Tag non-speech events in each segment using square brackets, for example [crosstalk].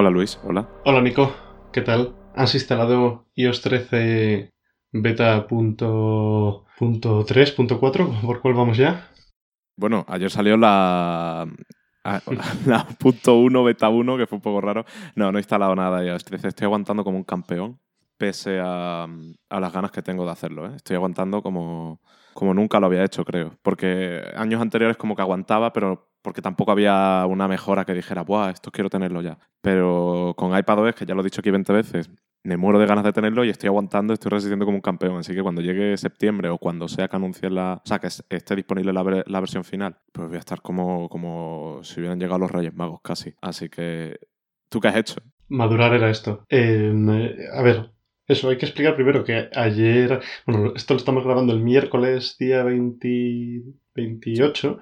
Hola Luis, hola. Hola Nico, ¿qué tal? ¿Has instalado iOS 13 beta.3.4? ¿Por cuál vamos ya? Bueno, ayer salió la, [laughs] la, punto 1 beta 1, que fue un poco raro. No, no he instalado nada iOS 13. Estoy aguantando como un campeón, pese a, a las ganas que tengo de hacerlo. ¿eh? Estoy aguantando como, como nunca lo había hecho, creo. Porque años anteriores como que aguantaba, pero porque tampoco había una mejora que dijera, ¡buah, esto quiero tenerlo ya! Pero con iPadOS, que ya lo he dicho aquí 20 veces, me muero de ganas de tenerlo y estoy aguantando, estoy resistiendo como un campeón. Así que cuando llegue septiembre o cuando sea que anuncie la. O sea, que esté disponible la, la, versión final, pues voy a estar como, como si hubieran llegado los Reyes Magos casi. Así que. ¿Tú qué has hecho? Madurar era esto. Em, a ver, eso, hay que explicar primero que ayer. Bueno, esto lo estamos grabando el miércoles, día 28.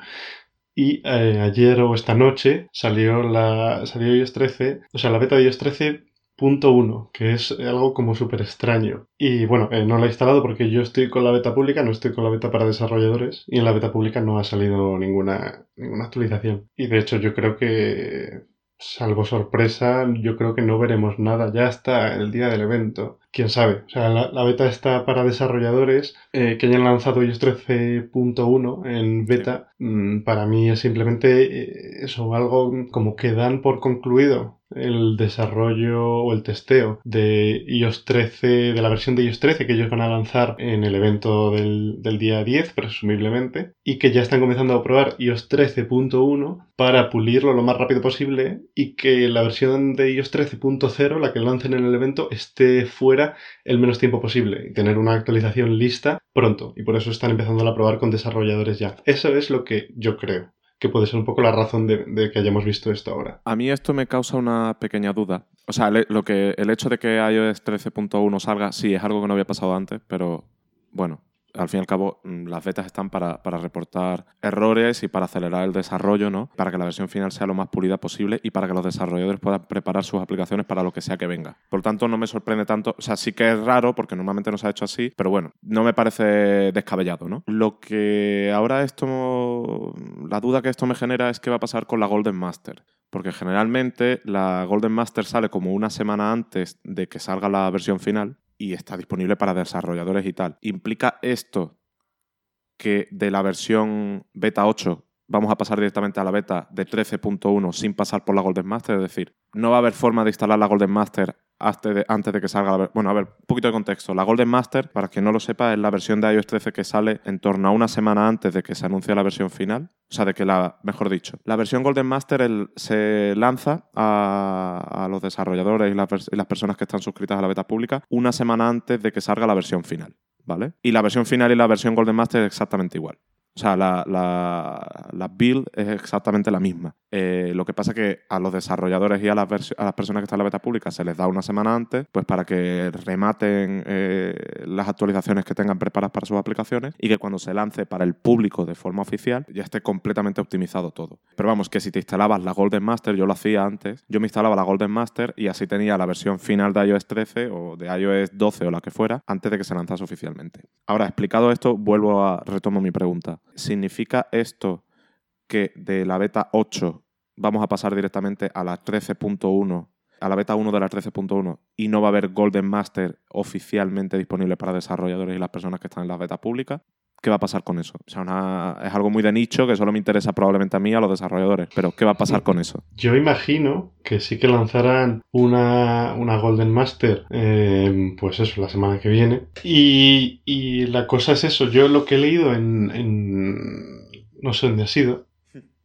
Y eh, ayer o esta noche salió la salió iOS 13, o sea, la beta de iOS 13 punto uno, que es algo como súper extraño. Y bueno, eh, no la he instalado porque yo estoy con la beta pública, no estoy con la beta para desarrolladores y en la beta pública no ha salido ninguna, ninguna actualización. Y de hecho yo creo que, salvo sorpresa, yo creo que no veremos nada ya hasta el día del evento. Quién sabe, o sea, la, beta está para desarrolladores eh, que hayan lanzado iOS 13.1 en beta. Mm, para mí es simplemente eh, eso, algo como que dan por concluido el desarrollo o el testeo de iOS 13, de la versión de iOS 13 que ellos van a lanzar en el evento del, día 10, presumiblemente, y que ya están comenzando a probar iOS 13.1 para pulirlo lo más rápido posible y que la versión de iOS 13.0, la que lancen en el evento, esté fuera el menos tiempo posible y tener una actualización lista pronto. Y por eso están empezando a probar con desarrolladores ya. Eso es lo que yo creo puede ser un poco la razón de, que hayamos visto esto ahora. A mí esto me causa una pequeña duda. O sea, lo que, el hecho de que iOS 13.1 salga, sí, es algo que no había pasado antes, pero bueno, al fin y al cabo, mm, las betas están para, reportar errores y para acelerar el desarrollo, ¿no? Para que la versión final sea lo más pulida posible y para que los desarrolladores puedan preparar sus aplicaciones para lo que sea que venga. Por tanto, no me sorprende tanto. O sea, sí que es raro porque normalmente no se ha hecho así, pero bueno, no me parece descabellado, ¿no? Lo que ahora esto. La duda que esto me genera es qué va a pasar con la Golden Master. Porque generalmente la Golden Master sale como una semana antes de que salga la versión final y está disponible para desarrolladores y tal. ¿Implica esto que de la versión beta 8 vamos a pasar directamente a la beta de 13.1 sin pasar por la Golden Master? Es decir, no va a haber forma de instalar la Golden Master antes de, que salga la Bueno, a ver, un poquito de contexto. La Golden Master, para quien no lo sepa, es la versión de iOS 13 que sale en torno a una semana antes de que se anuncie la versión final. O sea, de que la, mejor dicho, la versión Golden Master se lanza a, los desarrolladores y las, y las personas que están suscritas a la beta pública una semana antes de que salga la versión final. ¿Vale? Y la versión final y la versión Golden Master es exactamente igual. O sea, la, la, build es exactamente la misma. Eh, lo que pasa es que a los desarrolladores y a las, a las personas que están en la beta pública se les da una semana antes, pues para que rematen eh, las actualizaciones que tengan preparadas para sus aplicaciones y que cuando se lance para el público de forma oficial ya esté completamente optimizado todo. Pero vamos, que si te instalabas la Golden Master, yo lo hacía antes, yo me instalaba la Golden Master y así tenía la versión final de iOS 13 o de iOS 12 o la que fuera antes de que se lanzase oficialmente. Ahora, explicado esto, vuelvo a retomo mi pregunta. ¿Significa esto que de la beta 8 vamos a pasar directamente a la 13.1, a la beta 1 de la 13.1 y no va a haber Golden Master oficialmente disponible para desarrolladores y las personas que están en la beta pública? ¿Qué va a pasar con eso? O sea, es algo muy de nicho que solo me interesa probablemente a mí, a los desarrolladores. Pero, ¿qué va a pasar con eso? Yo imagino que sí que lanzarán una, Golden Master, eh, pues eso, la semana que viene. Y, y, la cosa es eso. Yo lo que he leído en, no sé dónde ha sido,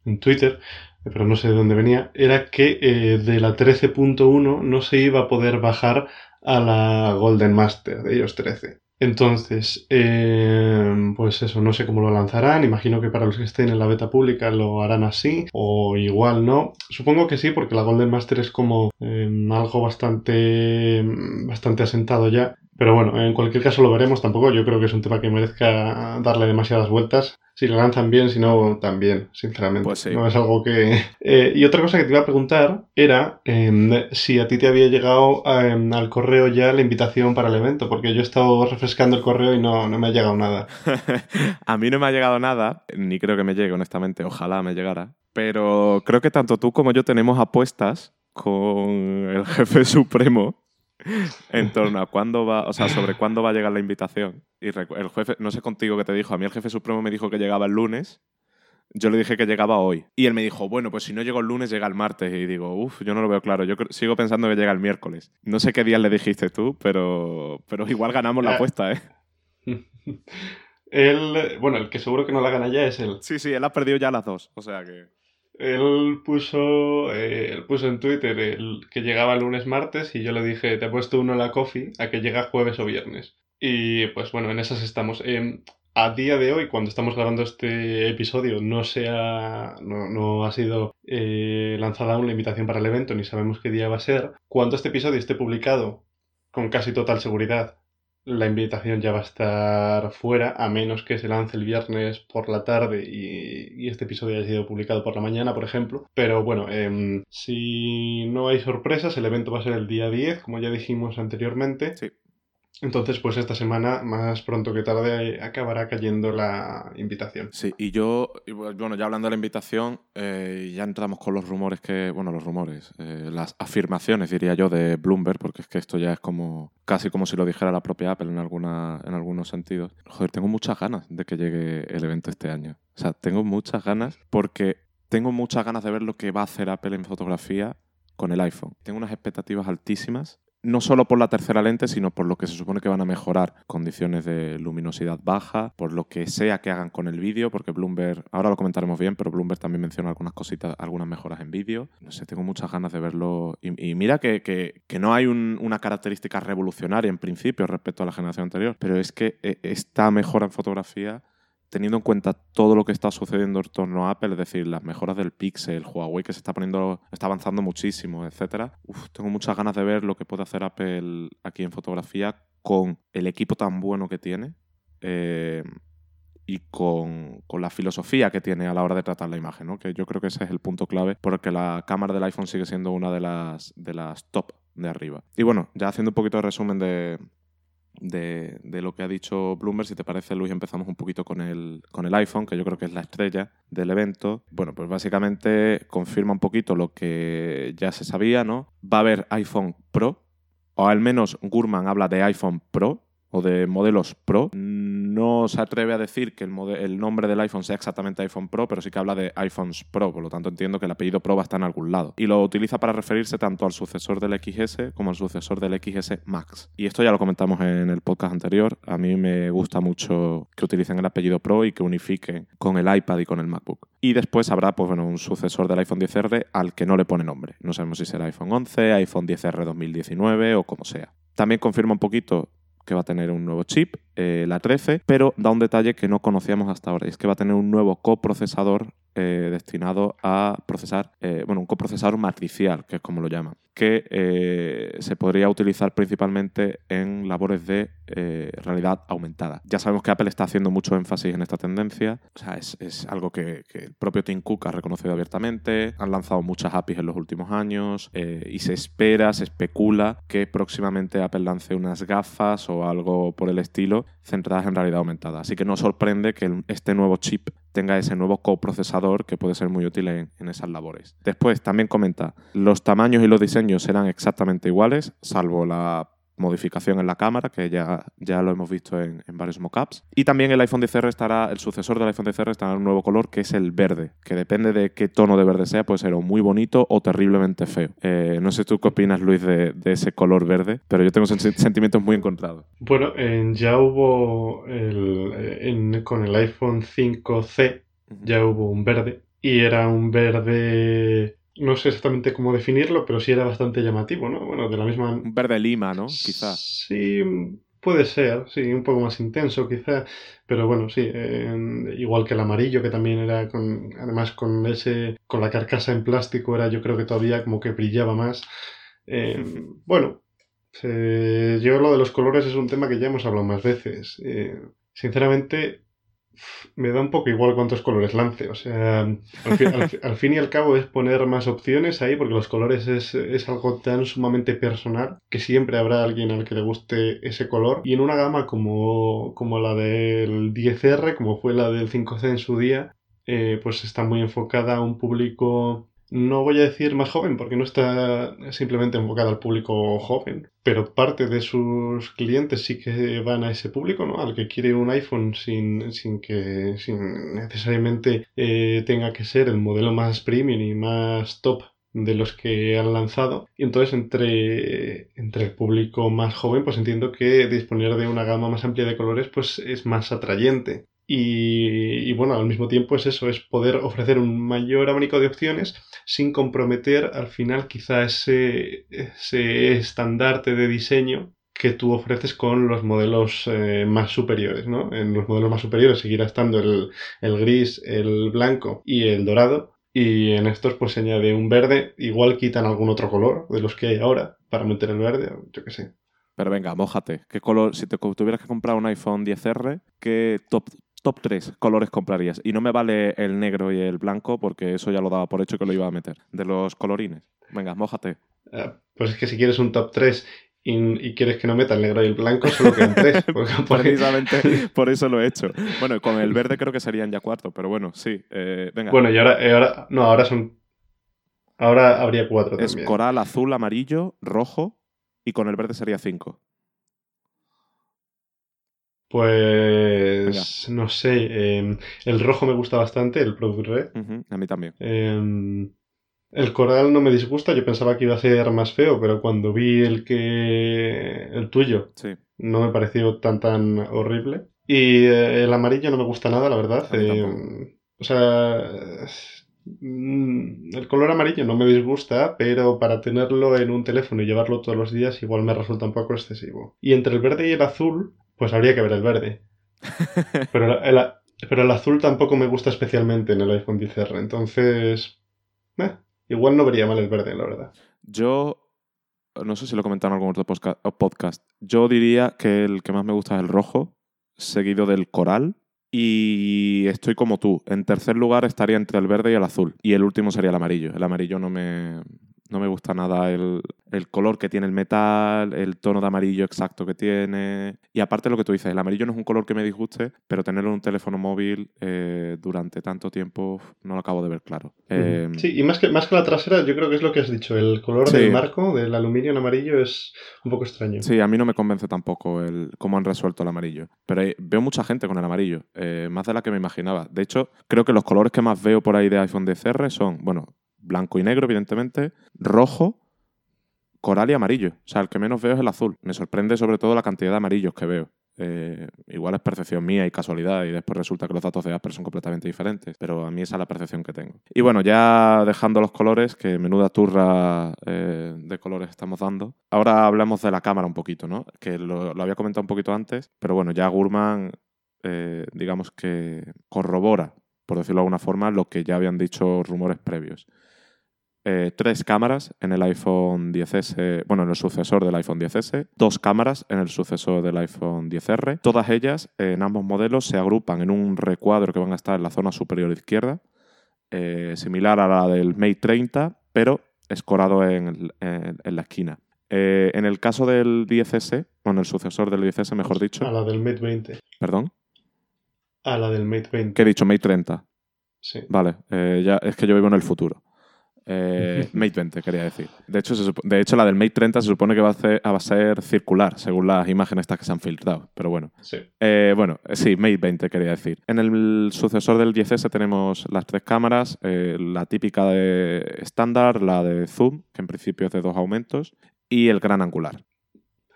en Twitter, pero no sé de dónde venía, era que eh, de la 13.1 no se iba a poder bajar a la Golden Master de ellos 13. Entonces, eh, pues eso, no sé cómo lo lanzarán. Imagino que para los que estén en la beta pública lo harán así, o igual no. Supongo que sí, porque la Golden Master es como eh, algo bastante, bastante asentado ya. Pero bueno, en cualquier caso lo veremos. Tampoco yo creo que es un tema que merezca darle demasiadas vueltas si lo lanzan bien, si no, también, sinceramente. Pues sí. No es algo que... [laughs] Eh, y otra cosa que te iba a preguntar era em, si a ti te había llegado em, al correo ya la invitación para el evento, porque yo he estado refrescando el correo y no, no me ha llegado nada. [laughs] a mí no me ha llegado nada, ni creo que me llegue, honestamente, ojalá me llegara. Pero creo que tanto tú como yo tenemos apuestas con el [laughs] jefe supremo en torno a cuándo va, o sea, sobre cuándo va a llegar la invitación. Y el jefe, no sé contigo qué te dijo, a mí el jefe supremo me dijo que llegaba el lunes. Yo le dije que llegaba hoy. Y él me dijo, bueno, pues si no llego el lunes, llega el martes. Y digo, uff, yo no lo veo claro. Yo sigo pensando que llega el miércoles. No sé qué día le dijiste tú, pero, pero igual ganamos la apuesta, ¿eh? [laughs] él, bueno, el que seguro que no la gana ya es él. Sí, sí, él ha perdido ya las dos. O sea que. Él puso, eh, él puso en Twitter el, que llegaba lunes, martes y yo le dije, te he puesto uno en la coffee a que llega jueves o viernes. Y pues bueno, en esas estamos. Em, a día de hoy, cuando estamos grabando este episodio, no, se ha, no, ha sido eh, lanzada aún la invitación para el evento, ni sabemos qué día va a ser. Cuando este episodio esté publicado, con casi total seguridad, la invitación ya va a estar fuera, a menos que se lance el viernes por la tarde y, este episodio haya sido publicado por la mañana, por ejemplo. Pero bueno, em, si no hay sorpresas, el evento va a ser el día 10, como ya dijimos anteriormente. Sí. Entonces, pues esta semana, más pronto que tarde, acabará cayendo la invitación. Sí, y yo, bueno, ya hablando de la invitación, eh, ya entramos con los rumores que, bueno, los rumores, eh, las afirmaciones, diría yo, de Bloomberg, porque es que esto ya es como, casi como si lo dijera la propia Apple en, alguna, en algunos sentidos. Joder, tengo muchas ganas de que llegue el evento este año. O sea, tengo muchas ganas porque tengo muchas ganas de ver lo que va a hacer Apple en fotografía con el iPhone. Tengo unas expectativas altísimas no solo por la tercera lente, sino por lo que se supone que van a mejorar condiciones de luminosidad baja, por lo que sea que hagan con el vídeo, porque Bloomberg, ahora lo comentaremos bien, pero Bloomberg también menciona algunas cositas, algunas mejoras en vídeo. No sé, tengo muchas ganas de verlo. Y, mira que, no hay una característica revolucionaria en principio respecto a la generación anterior, pero es que eh, esta mejora en fotografía teniendo en cuenta todo lo que está sucediendo en torno a Apple, es decir, las mejoras del Pixel, Huawei que se está poniendo, está avanzando muchísimo, etcétera. tengo muchas ganas de ver lo que puede hacer Apple aquí en fotografía con el equipo tan bueno que tiene eh, y con, la filosofía que tiene a la hora de tratar la imagen, ¿no? que yo creo que ese es el punto clave porque la cámara del iPhone sigue siendo una de las, de las top de arriba. Y bueno, ya haciendo un poquito de resumen de, de, lo que ha dicho Bloomberg. Si te parece, Luis, empezamos un poquito con el, con el iPhone, que yo creo que es la estrella del evento. Bueno, pues básicamente confirma un poquito lo que ya se sabía, ¿no? Va a haber iPhone Pro, o al menos Gurman habla de iPhone Pro o de modelos Pro no se atreve a decir que el, nombre del iPhone sea exactamente iPhone Pro, pero sí que habla de iPhones Pro, por lo tanto entiendo que el apellido Pro va a estar en algún lado. Y lo utiliza para referirse tanto al sucesor del XS como al sucesor del XS Max. Y esto ya lo comentamos en el podcast anterior. A mí me gusta mucho que utilicen el apellido Pro y que unifiquen con el iPad y con el MacBook. Y después habrá pues, bueno, un sucesor del iPhone 10R al que no le pone nombre. No sabemos si será iPhone 11, iPhone 10R 2019 o como sea. También confirma un poquito que va a tener un nuevo chip, eh, la 13, pero da un detalle que no conocíamos hasta ahora, y es que va a tener un nuevo coprocesador eh, destinado a procesar, eh, bueno, un coprocesador matricial, que es como lo llaman, que se podría utilizar principalmente en labores de realidad aumentada. Ya sabemos que Apple está haciendo mucho énfasis en esta tendencia, o sea, es, algo que, el propio Tim Cook ha reconocido abiertamente, han lanzado muchas APIs en los últimos años y se espera, se especula que próximamente Apple lance unas gafas o algo por el estilo centradas en realidad aumentada. Así que no sorprende que este nuevo chip tenga ese nuevo coprocesador que puede ser muy útil en, esas labores. Después también comenta, los tamaños y los diseños serán exactamente iguales, salvo la modificación en la cámara, que ya, ya lo hemos visto en, varios mockups. Y también el iPhone XR estará, el sucesor del iPhone XR estará en un nuevo color que es el verde, que depende de qué tono de verde sea, puede ser o muy bonito o terriblemente feo. Eh, no sé tú qué opinas, Luis, de, ese color verde, pero yo tengo [laughs] sentimientos muy encontrados. Bueno, ya hubo con el iPhone 5C, ya hubo un verde, y era un verde no sé exactamente cómo definirlo, pero sí era bastante llamativo, ¿no? Bueno, de la misma... Un verde lima, ¿no? Quizá. Sí, puede ser, sí, un poco más intenso quizá, pero bueno, sí, igual que el amarillo, que también era con, además con ese, con la carcasa en plástico, era yo creo que todavía como que brillaba más. Eh, [laughs] bueno, yo lo de los colores es un tema que ya hemos hablado más veces. Eh, sinceramente, me da un poco igual cuántos colores lance. O sea, al fin, y al cabo es poner más opciones ahí, porque los colores es, algo tan sumamente personal que siempre habrá alguien al que le guste ese color. Y en una gama como, como la del 10R, como fue la del 5C en su día, eh, pues está muy enfocada a un público no voy a decir más joven porque no está simplemente enfocado al público joven, pero parte de sus clientes sí que van a ese público, ¿no? Al que quiere un iPhone sin, sin que sin necesariamente eh, tenga que ser el modelo más premium y más top de los que han lanzado. Y entonces entre, entre el público más joven, pues entiendo que disponer de una gama más amplia de colores pues es más atrayente. Y, bueno, al mismo tiempo es eso, es poder ofrecer un mayor abanico de opciones sin comprometer al final quizá ese, ese estandarte de diseño que tú ofreces con los modelos eh, más superiores, ¿no? En los modelos más superiores seguirá estando el, el, gris, el blanco y el dorado. Y en estos pues se añade un verde, igual quitan algún otro color de los que hay ahora para meter el verde, yo qué sé. Pero venga, mójate. ¿Qué color, si te tuvieras que comprar un iPhone 10R, qué top top 3 colores comprarías. Y no me vale el negro y el blanco porque eso ya lo daba por hecho que lo iba a meter. De los colorines. Venga, mójate. Ah, pues es que si quieres un top 3 y, quieres que no meta el negro y el blanco, solo quedan 3. [laughs] Precisamente [laughs] por eso lo he hecho. Bueno, con el verde creo que serían ya cuatro, pero bueno, sí. Eh, venga. Bueno, y ahora, ahora. No, ahora son. Ahora habría cuatro es coral, azul, amarillo, rojo y con el verde sería cinco. Pues no sé, em, el rojo me gusta bastante, el Product Red. a mí también. Em, el coral no me disgusta, yo pensaba que iba a ser más feo, pero cuando vi el que el tuyo, no me pareció tan tan horrible. Y eh, el amarillo no me gusta nada, la verdad. Em, o sea, mm, el color amarillo no me disgusta, pero para tenerlo en un teléfono y llevarlo todos los días igual me resulta un poco excesivo. Y entre el verde y el azul, pues habría que ver el verde. Pero el, pero el azul tampoco me gusta especialmente en el iPhone XR. Entonces, eh, igual no vería mal el verde, la verdad. Yo, no sé si lo comentaron en algún otro podcast. Yo diría que el que más me gusta es el rojo, seguido del coral. Y estoy como tú. En tercer lugar estaría entre el verde y el azul. Y el último sería el amarillo. El amarillo no me, no me gusta nada el, color que tiene el metal, el tono de amarillo exacto que tiene. Y aparte lo que tú dices, el amarillo no es un color que me disguste, pero tenerlo en un teléfono móvil eh, durante tanto tiempo no lo acabo de ver claro. Eh, sí, y más que, más que la trasera, yo creo que es lo que has dicho. El color del marco, del aluminio en amarillo, es un poco extraño. Sí, a mí no me convence tampoco el cómo han resuelto el amarillo. Pero veo mucha gente con el amarillo, eh, más de la que me imaginaba. De hecho, creo que los colores que más veo por ahí de iPhone DCR son, bueno, blanco y negro, evidentemente, rojo, coral y amarillo. O sea, el que menos veo es el azul. Me sorprende sobre todo la cantidad de amarillos que veo. Eh, igual es percepción mía y casualidad y después resulta que los datos de Apple son completamente diferentes, pero a mí esa es la percepción que tengo. Y bueno, ya dejando los colores, que menuda turra eh, de colores estamos dando, ahora hablamos de la cámara un poquito, ¿no? Que lo, había comentado un poquito antes, pero bueno, ya Gurman, eh, digamos que corrobora, por decirlo de alguna forma, lo que ya habían dicho rumores previos. Eh, tres cámaras en el iPhone 10S, bueno, en el sucesor del iPhone 10S, dos cámaras en el sucesor del iPhone 10R. Todas ellas, en ambos modelos, se agrupan en un recuadro que van a estar en la zona superior izquierda, eh, similar a la del Mate 30, pero escorado en, la esquina. Eh, en el caso del 10S, bueno, el sucesor del 10S, mejor dicho. A la del Mate 20. ¿Perdón? A la del Mate 20. ¿Qué he dicho? Mate 30. Sí. Vale, ya, es que yo vivo en el futuro. Eh, [laughs] Mate 20, quería decir. De hecho, de hecho, la del Mate 30 se supone que va a, ser, circular, según las imágenes estas que se han filtrado. Pero bueno. Sí. Eh, bueno, eh, sí, Mate 20 quería decir. En el sucesor del 10S tenemos las tres cámaras, la típica de estándar, la de zoom, que en principio es de dos aumentos, y el gran angular.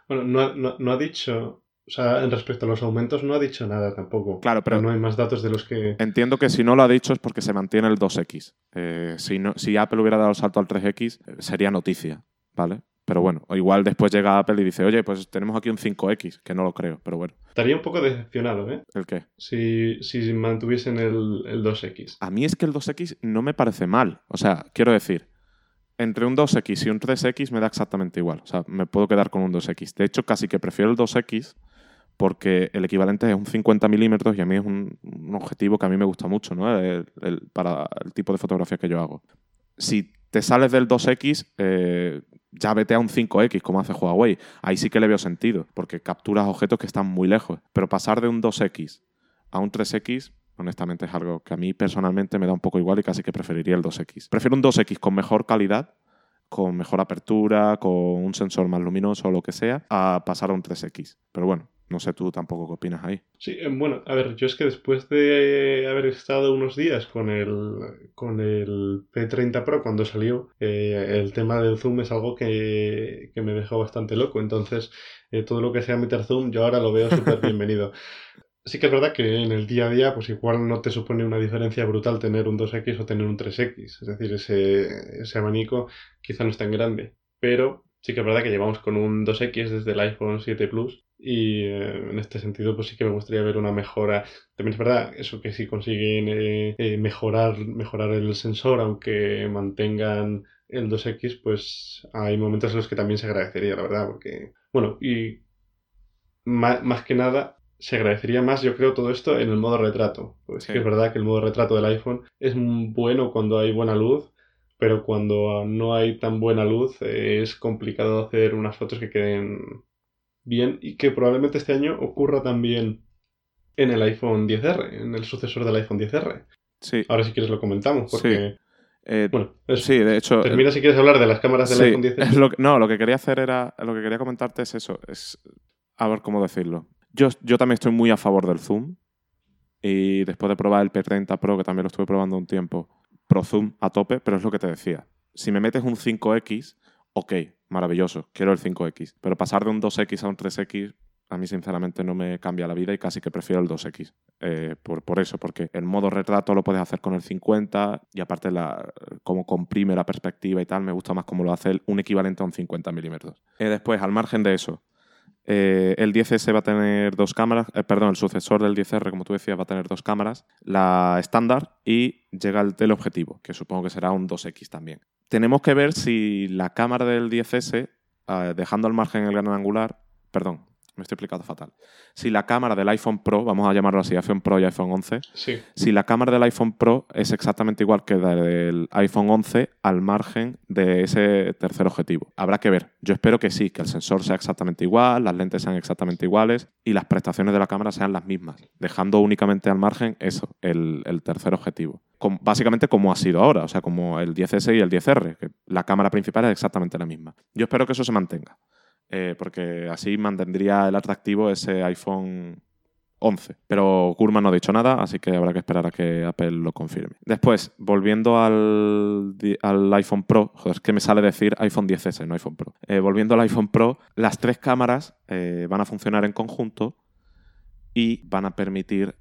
Bueno, no, no ha dicho o sea, en respecto a los aumentos no ha dicho nada tampoco. Claro, pero no hay más datos de los que... Entiendo que si no lo ha dicho es porque se mantiene el 2X. Eh, si, no, si Apple hubiera dado el salto al 3X, eh, sería noticia, ¿vale? Pero bueno, igual después llega Apple y dice, oye, pues tenemos aquí un 5X, que no lo creo, pero bueno. Estaría un poco decepcionado, ¿eh? ¿El qué? Si, si mantuviesen el, el 2X. A mí es que el 2X no me parece mal. O sea, quiero decir, entre un 2X y un 3X me da exactamente igual. O sea, me puedo quedar con un 2X. De hecho, casi que prefiero el 2X porque el equivalente es un 50 milímetros y a mí es un, objetivo que a mí me gusta mucho, ¿no? para el tipo de fotografía que yo hago. Si te sales del 2X, eh, ya vete a un 5X, como hace Huawei. Ahí sí que le veo sentido, porque capturas objetos que están muy lejos. Pero pasar de un 2X a un 3X Honestamente es algo que a mí personalmente me da un poco igual y casi que preferiría el 2X. Prefiero un 2X con mejor calidad, con mejor apertura, con un sensor más luminoso o lo que sea, a pasar a un 3X. Pero bueno, no sé tú tampoco qué opinas ahí. Sí, eh, bueno, a ver, yo es que después de haber estado unos días con el, con el P30 Pro cuando salió, eh, el tema del zoom es algo que, me dejó bastante loco. Entonces, eh, todo lo que sea meter zoom, yo ahora lo veo súper bienvenido. [laughs] Sí que es verdad que en el día a día, pues igual no te supone una diferencia brutal tener un 2X o tener un 3X. Es decir, ese, ese abanico quizá no es tan grande. Pero sí que es verdad que llevamos con un 2X desde el iPhone 7 Plus y eh, en este sentido pues sí que me gustaría ver una mejora. También es verdad eso que si consiguen eh, eh, mejorar, mejorar el sensor aunque mantengan el 2X pues hay momentos en los que también se agradecería la verdad porque bueno y más, más que nada se agradecería más, yo creo, todo esto en el modo retrato. Pues que es verdad que el modo retrato del iPhone es bueno cuando hay buena luz, pero cuando no hay tan buena luz eh, es complicado hacer unas fotos que queden bien y que probablemente este año ocurra también en el iPhone 10R, en el sucesor del iPhone 10R. Sí. Ahora si quieres lo comentamos, porque... Eh, bueno, sí, de hecho. Termina si quieres hablar de las cámaras del iPhone 10R. no, lo que quería hacer era. Lo que quería comentarte es eso. Es. A ver cómo decirlo. Yo, también estoy muy a favor del zoom. Y después de probar el P30 Pro, que también lo estuve probando un tiempo, Pro Zoom a tope, pero es lo que te decía. Si me metes un 5X, ok, maravilloso, quiero el 5X. Pero pasar de un 2X a un 3X, a mí sinceramente no me cambia la vida y casi que prefiero el 2X. Eh, por, eso, porque el modo retrato lo puedes hacer con el 50 y aparte la, cómo comprime la perspectiva y tal, me gusta más cómo lo hace un equivalente a un 50 milímetros. Eh, después, al margen de eso, eh, el 10S va a tener dos cámaras, eh, perdón, el sucesor del 10R, como tú decías, va a tener dos cámaras, la estándar y llega el teleobjetivo, que supongo que será un 2X también. Tenemos que ver si la cámara del 10S, eh, dejando al margen el gran angular, perdón, me estoy explicando fatal. Si la cámara del iPhone Pro, vamos a llamarlo así, iPhone Pro y iPhone 11, si la cámara del iPhone Pro es exactamente igual que la del iPhone 11 al margen de ese tercer objetivo. Habrá que ver. Yo espero que sí, que el sensor sea exactamente igual, las lentes sean exactamente iguales y las prestaciones de la cámara sean las mismas, dejando únicamente al margen eso, el, tercer objetivo. básicamente como ha sido ahora, o sea, como el 10S y el 10R, que la cámara principal es exactamente la misma. Yo espero que eso se mantenga. Eh, porque así mantendría el atractivo ese iPhone 11. Pero Gurman no ha dicho nada, así que habrá que esperar a que Apple lo confirme. Después, volviendo al, iPhone Pro, joder, es que me sale decir iPhone 10S, no iPhone Pro. Eh, volviendo al iPhone Pro, las tres cámaras eh, van a funcionar en conjunto y van a permitir,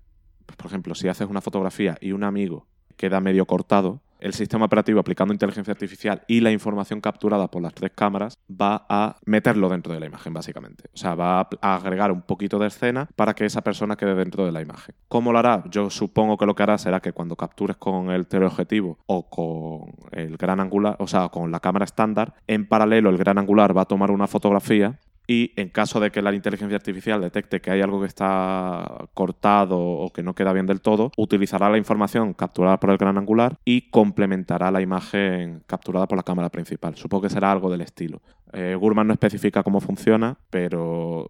pues, por ejemplo, si haces una fotografía y un amigo queda medio cortado, el sistema operativo aplicando inteligencia artificial y la información capturada por las tres cámaras va a meterlo dentro de la imagen, básicamente. O sea, va a agregar un poquito de escena para que esa persona quede dentro de la imagen. ¿Cómo lo hará? Yo supongo que lo que hará será que cuando captures con el teleobjetivo o con el gran angular, o sea, con la cámara estándar, en paralelo el gran angular va a tomar una fotografía y en caso de que la inteligencia artificial detecte que hay algo que está cortado o que no queda bien del todo, utilizará la información capturada por el gran angular y complementará la imagen capturada por la cámara principal. Supongo que será algo del estilo. Eh, Gurman no especifica cómo funciona, pero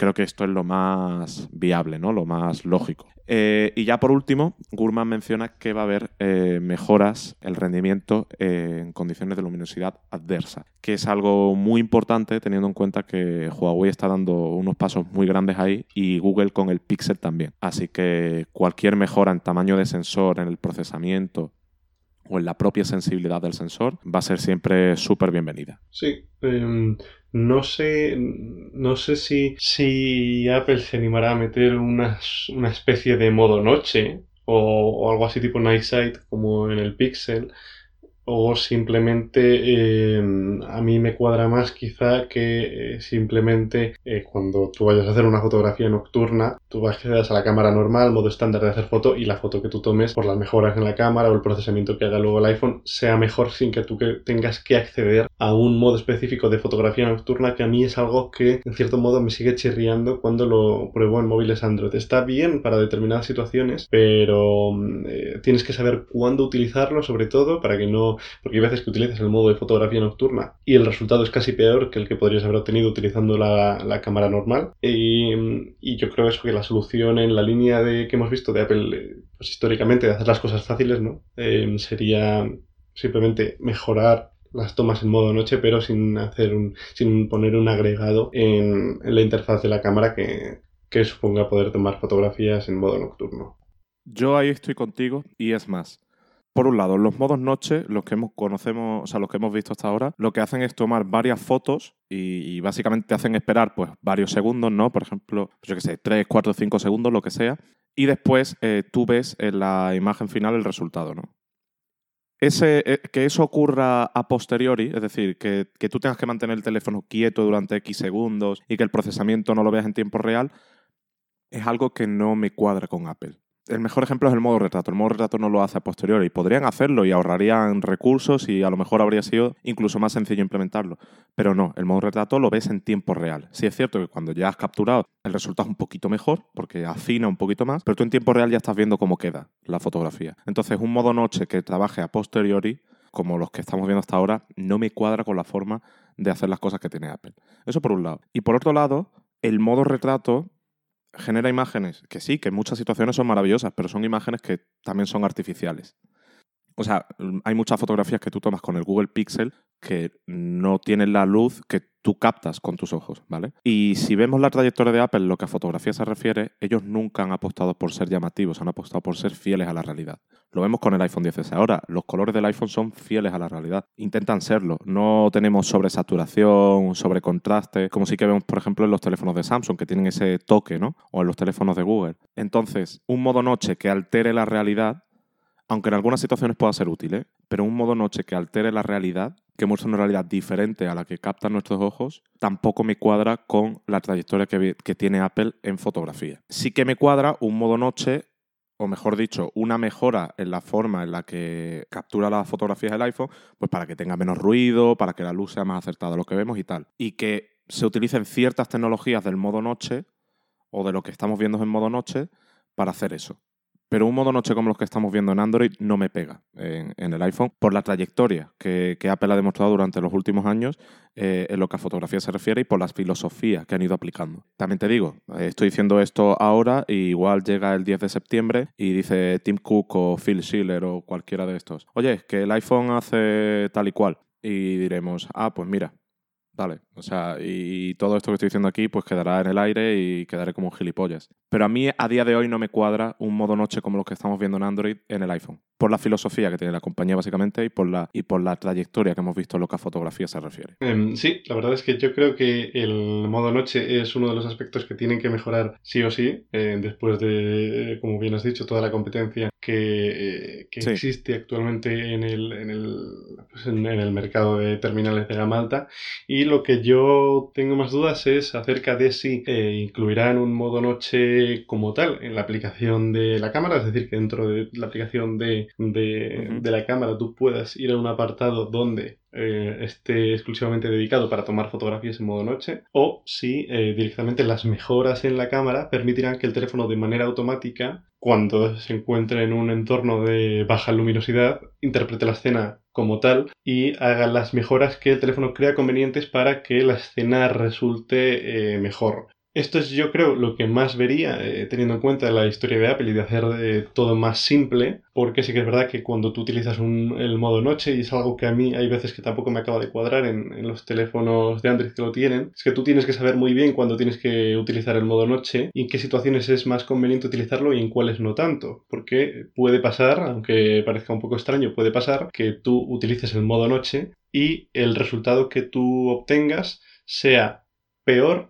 creo que esto es lo más viable, ¿no? lo más lógico. Eh, y ya por último, Gurman menciona que va a haber eh, mejoras el rendimiento en condiciones de luminosidad adversa, que es algo muy importante teniendo en cuenta que Huawei está dando unos pasos muy grandes ahí y Google con el Pixel también. Así que cualquier mejora en tamaño de sensor, en el procesamiento, o en la propia sensibilidad del sensor, va a ser siempre súper bienvenida. Sí, em, no sé, no sé si, si Apple se animará a meter una, una especie de modo noche o, o, algo así tipo Night Sight como en el Pixel o simplemente eh, a mí me cuadra más quizá que eh, simplemente eh, cuando tú vayas a hacer una fotografía nocturna, tú accedas a la cámara normal, modo estándar de hacer foto y la foto que tú tomes por las mejoras en la cámara o el procesamiento que haga luego el iPhone sea mejor sin que tú tengas que acceder a un modo específico de fotografía nocturna que a mí es algo que en cierto modo me sigue chirriando cuando lo pruebo en móviles Android. Está bien para determinadas situaciones, pero tienes que saber cuándo utilizarlo sobre todo para que no porque hay veces que utilizas el modo de fotografía nocturna y el resultado es casi peor que el que podrías haber obtenido utilizando la, cámara normal. Y, yo creo eso que la solución en la línea de que hemos visto de Apple, eh, pues históricamente, de hacer las cosas fáciles, ¿no? Eh, sería simplemente mejorar las tomas en modo noche, pero sin hacer un, sin poner un agregado en, la interfaz de la cámara que, que suponga poder tomar fotografías en modo nocturno. Yo ahí estoy contigo y es más. Por un lado, los modos noche, los que hemos, conocemos, o sea, los que hemos visto hasta ahora, lo que hacen es tomar varias fotos y, básicamente te hacen esperar pues varios segundos, ¿no? Por ejemplo, pues, yo qué sé, 3, 4, 5 segundos, lo que sea. Y después eh, tú ves en la imagen final el resultado, ¿no? Ese, eh, que eso ocurra a posteriori, es decir, que, que tú tengas que mantener el teléfono quieto durante X segundos y que el procesamiento no lo veas en tiempo real, es algo que no me cuadra con Apple el mejor ejemplo es el modo retrato. El modo retrato no lo hace a posteriori. Podrían hacerlo y ahorrarían recursos y a lo mejor habría sido incluso más sencillo implementarlo. Pero no, el modo retrato lo ves en tiempo real. Sí es cierto que cuando ya has capturado el resultado es un poquito mejor porque afina un poquito más, pero tú en tiempo real ya estás viendo cómo queda la fotografía. Entonces un modo noche que trabaje a posteriori como los que estamos viendo hasta ahora, no me cuadra con la forma de hacer las cosas que tiene Apple. Eso por un lado. Y por otro lado, el modo retrato genera imágenes que sí, que en muchas situaciones son maravillosas, pero son imágenes que también son artificiales. O sea, hay muchas fotografías que tú tomas con el Google Pixel que no tienen la luz que tú captas con tus ojos, ¿vale? Y si vemos la trayectoria de Apple, lo que a fotografía se refiere, ellos nunca han apostado por ser llamativos, han apostado por ser fieles a la realidad. Lo vemos con el iPhone 10S ahora, los colores del iPhone son fieles a la realidad, intentan serlo, no tenemos sobresaturación, sobrecontraste, como sí que vemos, por ejemplo, en los teléfonos de Samsung, que tienen ese toque, ¿no? O en los teléfonos de Google. Entonces, un modo noche que altere la realidad aunque en algunas situaciones pueda ser útil, ¿eh? pero un modo noche que altere la realidad, que muestre una realidad diferente a la que captan nuestros ojos, tampoco me cuadra con la trayectoria que, que tiene Apple en fotografía. Sí que me cuadra un modo noche o mejor dicho, una mejora en la forma en la que captura las fotografías del iPhone, pues para que tenga menos ruido, para que la luz sea más acertada a lo que vemos y tal. Y que se utilicen ciertas tecnologías del modo noche o de lo que estamos viendo en modo noche para hacer eso. Pero un modo noche como los que estamos viendo en Android no me pega en, el iPhone por la trayectoria que, Apple ha demostrado durante los últimos años eh, en lo que a fotografía se refiere y por las filosofías que han ido aplicando. También te digo, eh, estoy diciendo esto ahora y igual llega el 10 de septiembre y dice Tim Cook o Phil Schiller o cualquiera de estos. Oye, que el iPhone hace tal y cual. Y diremos, ah, pues mira, Vale, o sea, y todo esto que estoy diciendo aquí pues quedará en el aire y quedaré como un gilipollas. Pero a mí a día de hoy no me cuadra un modo noche como los que estamos viendo en Android en el iPhone. Por la filosofía que tiene la compañía básicamente y por la, y por la trayectoria que hemos visto en lo que a fotografía se refiere. Em, sí, la verdad es que yo creo que el modo noche es uno de los aspectos que tienen que mejorar sí o sí, eh, después de, como bien has dicho, toda la competencia que, eh, existe actualmente en el, en, el, pues en, el mercado de terminales de gama alta. Y lo que yo tengo más dudas es acerca de si eh, incluirán un modo noche como tal en la aplicación de la cámara, es decir, que dentro de la aplicación de, de, la cámara tú puedas ir a un apartado donde eh, esté exclusivamente dedicado para tomar fotografías en modo noche o si eh, directamente las mejoras en la cámara permitirán que el teléfono de manera automática cuando se encuentre en un entorno de baja luminosidad interprete la escena como tal y haga las mejoras que el teléfono crea convenientes para que la escena resulte eh, mejor. Esto es yo creo lo que más vería eh, teniendo en cuenta la historia de Apple y de hacer todo más simple, porque sí que es verdad que cuando tú utilizas el modo noche, y es algo que a mí hay veces que tampoco me acaba de cuadrar en, los teléfonos de Android que lo tienen, es que tú tienes que saber muy bien cuándo tienes que utilizar el modo noche y en qué situaciones es más conveniente utilizarlo y en cuáles no tanto, porque puede pasar, aunque parezca un poco extraño, puede pasar que tú utilices el modo noche y el resultado que tú obtengas sea peor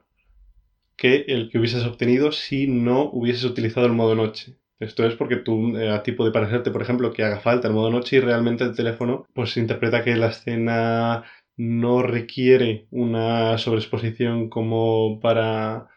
que el que hubieses obtenido si no hubieses utilizado el modo noche. Esto es porque tú, eh, a ti puede parecerte, por ejemplo, que haga falta el modo noche y realmente el teléfono pues interpreta que la escena no requiere una sobreexposición como para,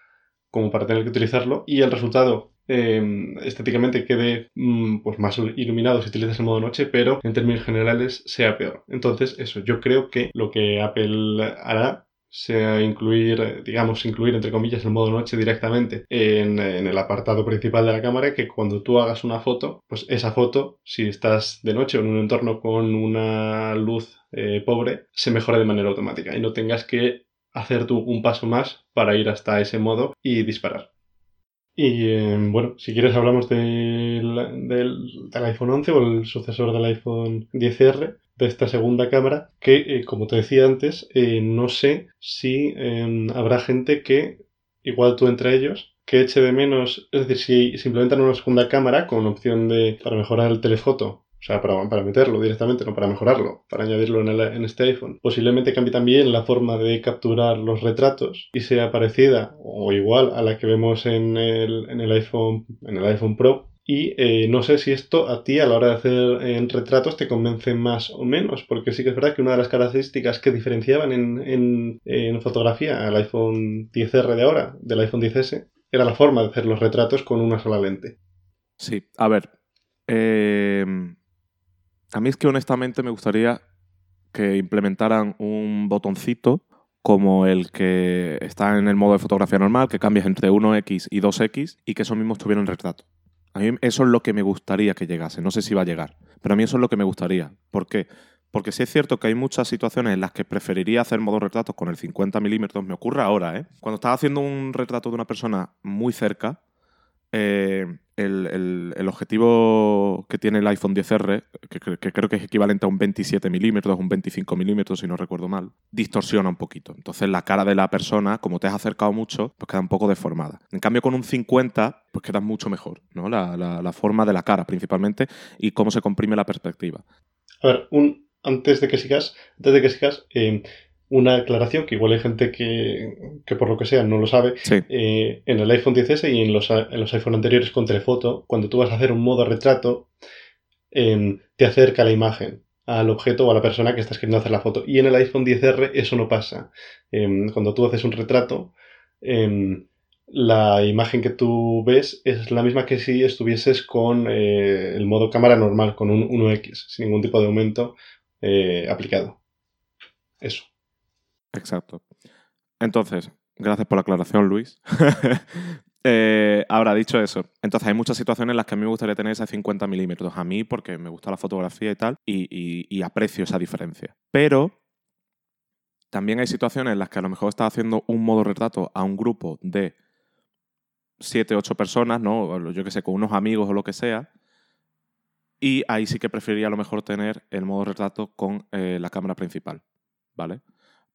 como para tener que utilizarlo y el resultado em, estéticamente quede mm, pues más iluminado si utilizas el modo noche, pero en términos generales sea peor. Entonces, eso, yo creo que lo que Apple hará sea incluir, digamos, incluir entre comillas el modo noche directamente en, el apartado principal de la cámara, que cuando tú hagas una foto, pues esa foto, si estás de noche o en un entorno con una luz eh, pobre, se mejore de manera automática y no tengas que hacer tú un paso más para ir hasta ese modo y disparar. Y eh, bueno, si quieres hablamos del, del, iPhone 11 o el sucesor del iPhone 10R, esta segunda cámara, que eh, como te decía antes, eh, no sé si em, habrá gente que, igual tú entre ellos, que eche de menos, es decir, si, implementan una segunda cámara con opción de para mejorar el telefoto o sea, para, para, meterlo directamente, no para mejorarlo, para añadirlo en, en, este iPhone. Posiblemente cambie también la forma de capturar los retratos y sea parecida o igual a la que vemos en el, en el iPhone, en el iPhone Pro. Y eh, no sé si esto a ti a la hora de hacer en retratos te convence más o menos, porque sí que es verdad que una de las características que diferenciaban en, en, fotografía al iPhone 10R de ahora, del iPhone 10S, era la forma de hacer los retratos con una sola lente. Sí, a ver. Eh a mí es que honestamente me gustaría que implementaran un botoncito como el que está en el modo de fotografía normal, que cambias entre 1X y 2X y que eso mismo estuviera en retrato. A mí eso es lo que me gustaría que llegase. No sé si va a llegar, pero a mí eso es lo que me gustaría. ¿Por qué? Porque sí es cierto que hay muchas situaciones en las que preferiría hacer modo retrato con el 50 milímetros. Me ocurre ahora, ¿eh? Cuando estás haciendo un retrato de una persona muy cerca, eh, el, objetivo que tiene el iPhone 10R, que, creo que es equivalente a un 27 milímetros, un 25 milímetros, si no recuerdo mal, distorsiona un poquito. Entonces la cara de la persona, como te has acercado mucho, pues queda un poco deformada. En cambio, con un 50, pues queda mucho mejor, ¿no? La, forma de la cara, principalmente, y cómo se comprime la perspectiva. A ver, un, antes de que sigas, antes de que sigas, eh, una aclaración que igual hay gente que, por lo que sea no lo sabe. Eh, en el iPhone 10S y en los, en los iPhone anteriores con telefoto, cuando tú vas a hacer un modo retrato, em, te acerca la imagen al objeto o a la persona que estás queriendo hacer la foto. Y en el iPhone 10R eso no pasa. Em, cuando tú haces un retrato, em, la imagen que tú ves es la misma que si estuvieses con eh, el modo cámara normal, con un 1X, sin ningún tipo de aumento eh, aplicado. Eso. Exacto. Entonces, gracias por la aclaración, Luis. [laughs] eh, ahora, dicho eso, entonces hay muchas situaciones en las que a mí me gustaría tener ese 50 milímetros. A mí, porque me gusta la fotografía y tal, y, aprecio esa diferencia. Pero también hay situaciones en las que a lo mejor estás haciendo un modo retrato a un grupo de 7, 8 personas, ¿no? Yo que sé, con unos amigos o lo que sea. Y ahí sí que preferiría a lo mejor tener el modo retrato con eh, la cámara principal, ¿vale?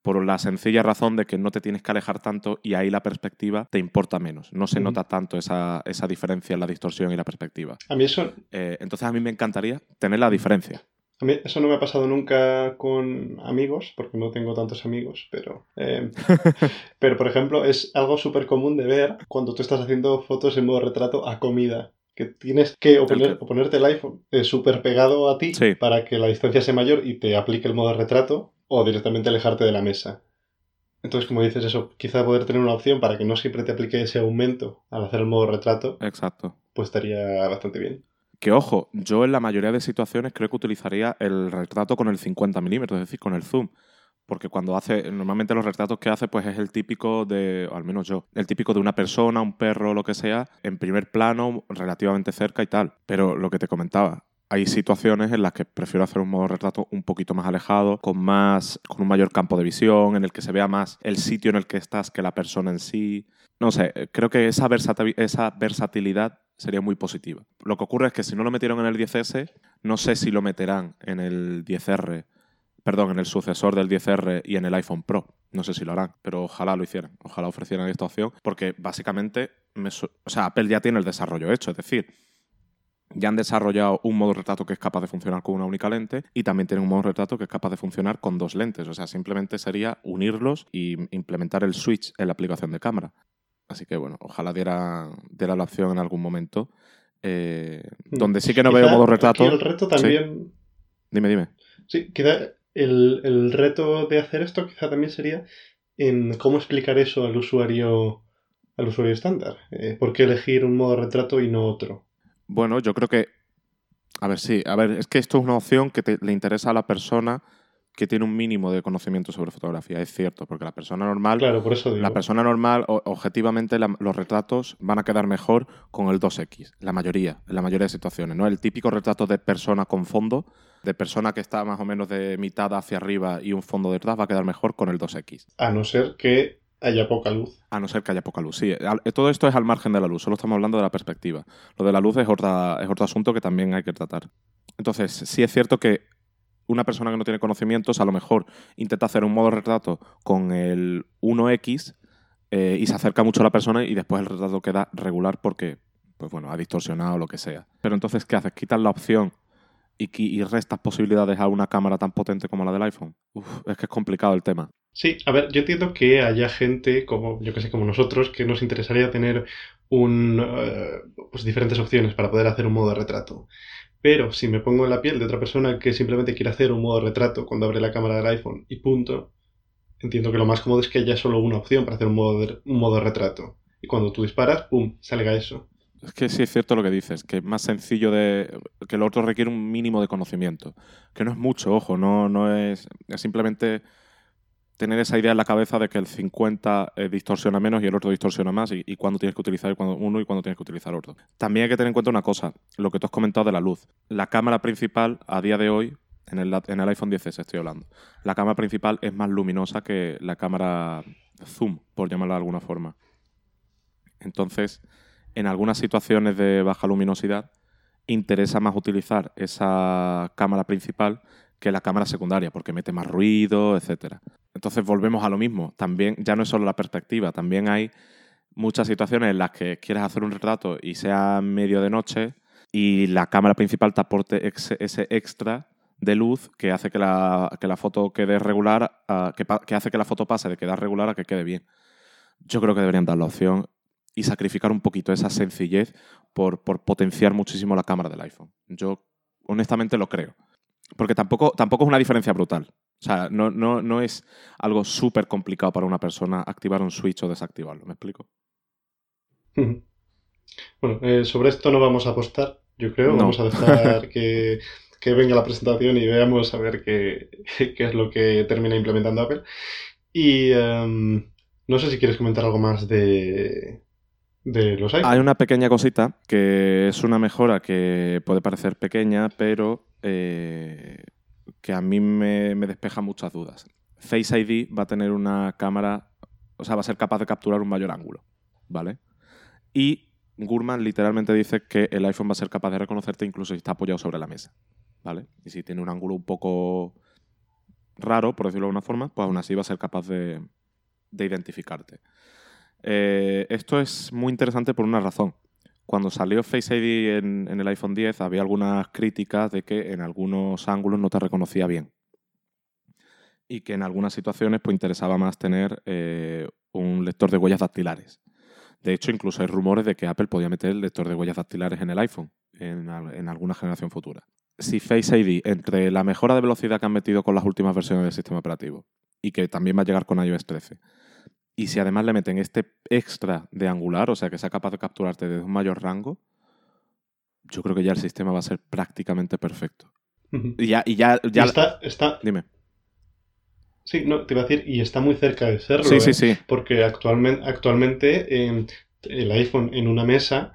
Por la sencilla razón de que no te tienes que alejar tanto y ahí la perspectiva te importa menos. No se nota tanto esa, diferencia en la distorsión y la perspectiva. A mí eso... Eh, entonces a mí me encantaría tener la diferencia. A mí eso no me ha pasado nunca con amigos, porque no tengo tantos amigos, pero... Eh, [laughs] pero, por ejemplo, es algo súper común de ver cuando tú estás haciendo fotos en modo retrato a comida que tienes que ponerte el iPhone eh, súper pegado a ti para que la distancia sea mayor y te aplique el modo retrato o directamente alejarte de la mesa. Entonces, como dices eso, quizá poder tener una opción para que no siempre te aplique ese aumento al hacer el modo retrato. Exacto. Pues estaría bastante bien. Que ojo, yo en la mayoría de situaciones creo que utilizaría el retrato con el 50 milímetros, es decir, con el zoom. Porque cuando hace, normalmente los retratos que hace, pues es el típico de, o al menos yo, el típico de una persona, un perro, lo que sea, en primer plano, relativamente cerca y tal. Pero lo que te comentaba, hay situaciones en las que prefiero hacer un modo retrato un poquito más alejado, con más, con un mayor campo de visión, en el que se vea más el sitio en el que estás que la persona en sí. No sé, creo que esa, esa versatilidad sería muy positiva. Lo que ocurre es que si no lo metieron en el 10S, no sé si lo meterán en el 10R, perdón, en el sucesor del 10R y en el iPhone Pro. No sé si lo harán, pero ojalá lo hicieran, ojalá ofrecieran esta opción, porque básicamente, o sea, Apple ya tiene el desarrollo hecho, es decir, ya han desarrollado un modo retrato que es capaz de funcionar con una única lente y también tienen un modo retrato que es capaz de funcionar con dos lentes. O sea, simplemente sería unirlos y implementar el switch en la aplicación de cámara. Así que bueno, ojalá diera, diera la opción en algún momento. Eh, hmm. donde sí que no veo modo retrato. el reto también. Dime, dime. Sí, quizá el, reto de hacer esto quizá también sería en cómo explicar eso al usuario al usuario estándar. Eh, ¿Por qué elegir un modo retrato y no otro? Bueno, yo creo que. A ver, sí. A ver, es que esto es una opción que le interesa a la persona que tiene un mínimo de conocimiento sobre fotografía, es cierto, porque la persona normal, Claro, por eso digo. la persona normal, objetivamente, la- los retratos van a quedar mejor con el 2X, la mayoría, en la mayoría de situaciones, ¿no? El típico retrato de persona con fondo, de persona que está más o menos de mitad hacia arriba y un fondo detrás, va a quedar mejor con el 2X. A no ser que haya poca luz. A no ser que haya poca luz. Sí, al- todo esto es al margen de la luz, solo estamos hablando de la perspectiva. Lo de la luz es, otra, es otro asunto que también hay que tratar. Entonces, sí es cierto que una persona que no tiene conocimientos a lo mejor intenta hacer un modo retrato con el 1X eh, y se acerca mucho a la persona y después el retrato queda regular porque, pues bueno, ha distorsionado o lo que sea. Pero entonces, ¿qué haces? Quitas la opción y, y restas posibilidades a una cámara tan potente como la del iPhone. Uf, es que es complicado el tema. Sí, a ver, yo entiendo que haya gente como, yo que sé, como nosotros, que nos interesaría tener un, eh, pues diferentes opciones para poder hacer un modo de retrato. Pero si me pongo en la piel de otra persona que simplemente quiere hacer un modo de retrato cuando abre la cámara del iPhone y punto, entiendo que lo más cómodo es que haya solo una opción para hacer un modo de, un modo de retrato. Y cuando tú disparas, ¡pum!, salga eso. Es que sí es cierto lo que dices, que es más sencillo de. que lo otro requiere un mínimo de conocimiento. Que no es mucho, ojo, no, no es. Es simplemente tener esa idea en la cabeza de que el 50 eh, distorsiona menos y el otro distorsiona más, y, y cuándo tienes que utilizar uno y cuándo tienes que utilizar otro. También hay que tener en cuenta una cosa, lo que tú has comentado de la luz. La cámara principal, a día de hoy, en el, en el iPhone 10S estoy hablando, la cámara principal es más luminosa que la cámara zoom, por llamarla de alguna forma. Entonces, en algunas situaciones de baja luminosidad, interesa más utilizar esa cámara principal que la cámara secundaria, porque mete más ruido, etcétera. Entonces volvemos a lo mismo. También, ya no es solo la perspectiva, también hay muchas situaciones en las que quieres hacer un retrato y sea medio de noche y la cámara principal te aporte ese extra de luz que hace que la, foto quede regular, a- que, pa- que hace que la foto pase de quedar regular a que quede bien. Yo creo que deberían dar la opción y sacrificar un poquito esa sencillez por, por potenciar muchísimo la cámara del iPhone. Yo honestamente lo creo. Porque tampoco, tampoco es una diferencia brutal. O sea, no, no, no es algo súper complicado para una persona activar un switch o desactivarlo. ¿Me explico? Bueno, eh, sobre esto no vamos a apostar, yo creo. No. Vamos a dejar que, que venga la presentación y veamos a ver qué, qué es lo que termina implementando Apple. Y em, no sé si quieres comentar algo más de, Hay una pequeña cosita que es una mejora que puede parecer pequeña, pero eh, que a mí me, despeja muchas dudas. Face ID va a tener una cámara, o sea, va a ser capaz de capturar un mayor ángulo, ¿vale? Y Gurman literalmente dice que el iPhone va a ser capaz de reconocerte incluso si está apoyado sobre la mesa, ¿vale? Y si tiene un ángulo un poco raro, por decirlo de alguna forma, pues aún así va a ser capaz de identificarte. Eh, esto es muy interesante por una razón. Cuando salió Face ID en, el iPhone 10 había algunas críticas de que en algunos ángulos no te reconocía bien. Y que en algunas situaciones pues, interesaba más tener eh, un lector de huellas dactilares. De hecho, incluso hay rumores de que Apple podía meter el lector de huellas dactilares en el iPhone en, en alguna generación futura. Si Face ID, entre la mejora de velocidad que han metido con las últimas versiones del sistema operativo y que también va a llegar con iOS 13, y si además le meten este extra de angular, o sea que sea capaz de capturarte desde un mayor rango, yo creo que ya el sistema va a ser prácticamente perfecto. Y ya, y ya, ya está, está, dime. sí, no, te iba a decir, y está muy cerca de serlo, Sí, ¿eh? sí, sí. Porque actualmente, actualmente eh, el iPhone en una mesa,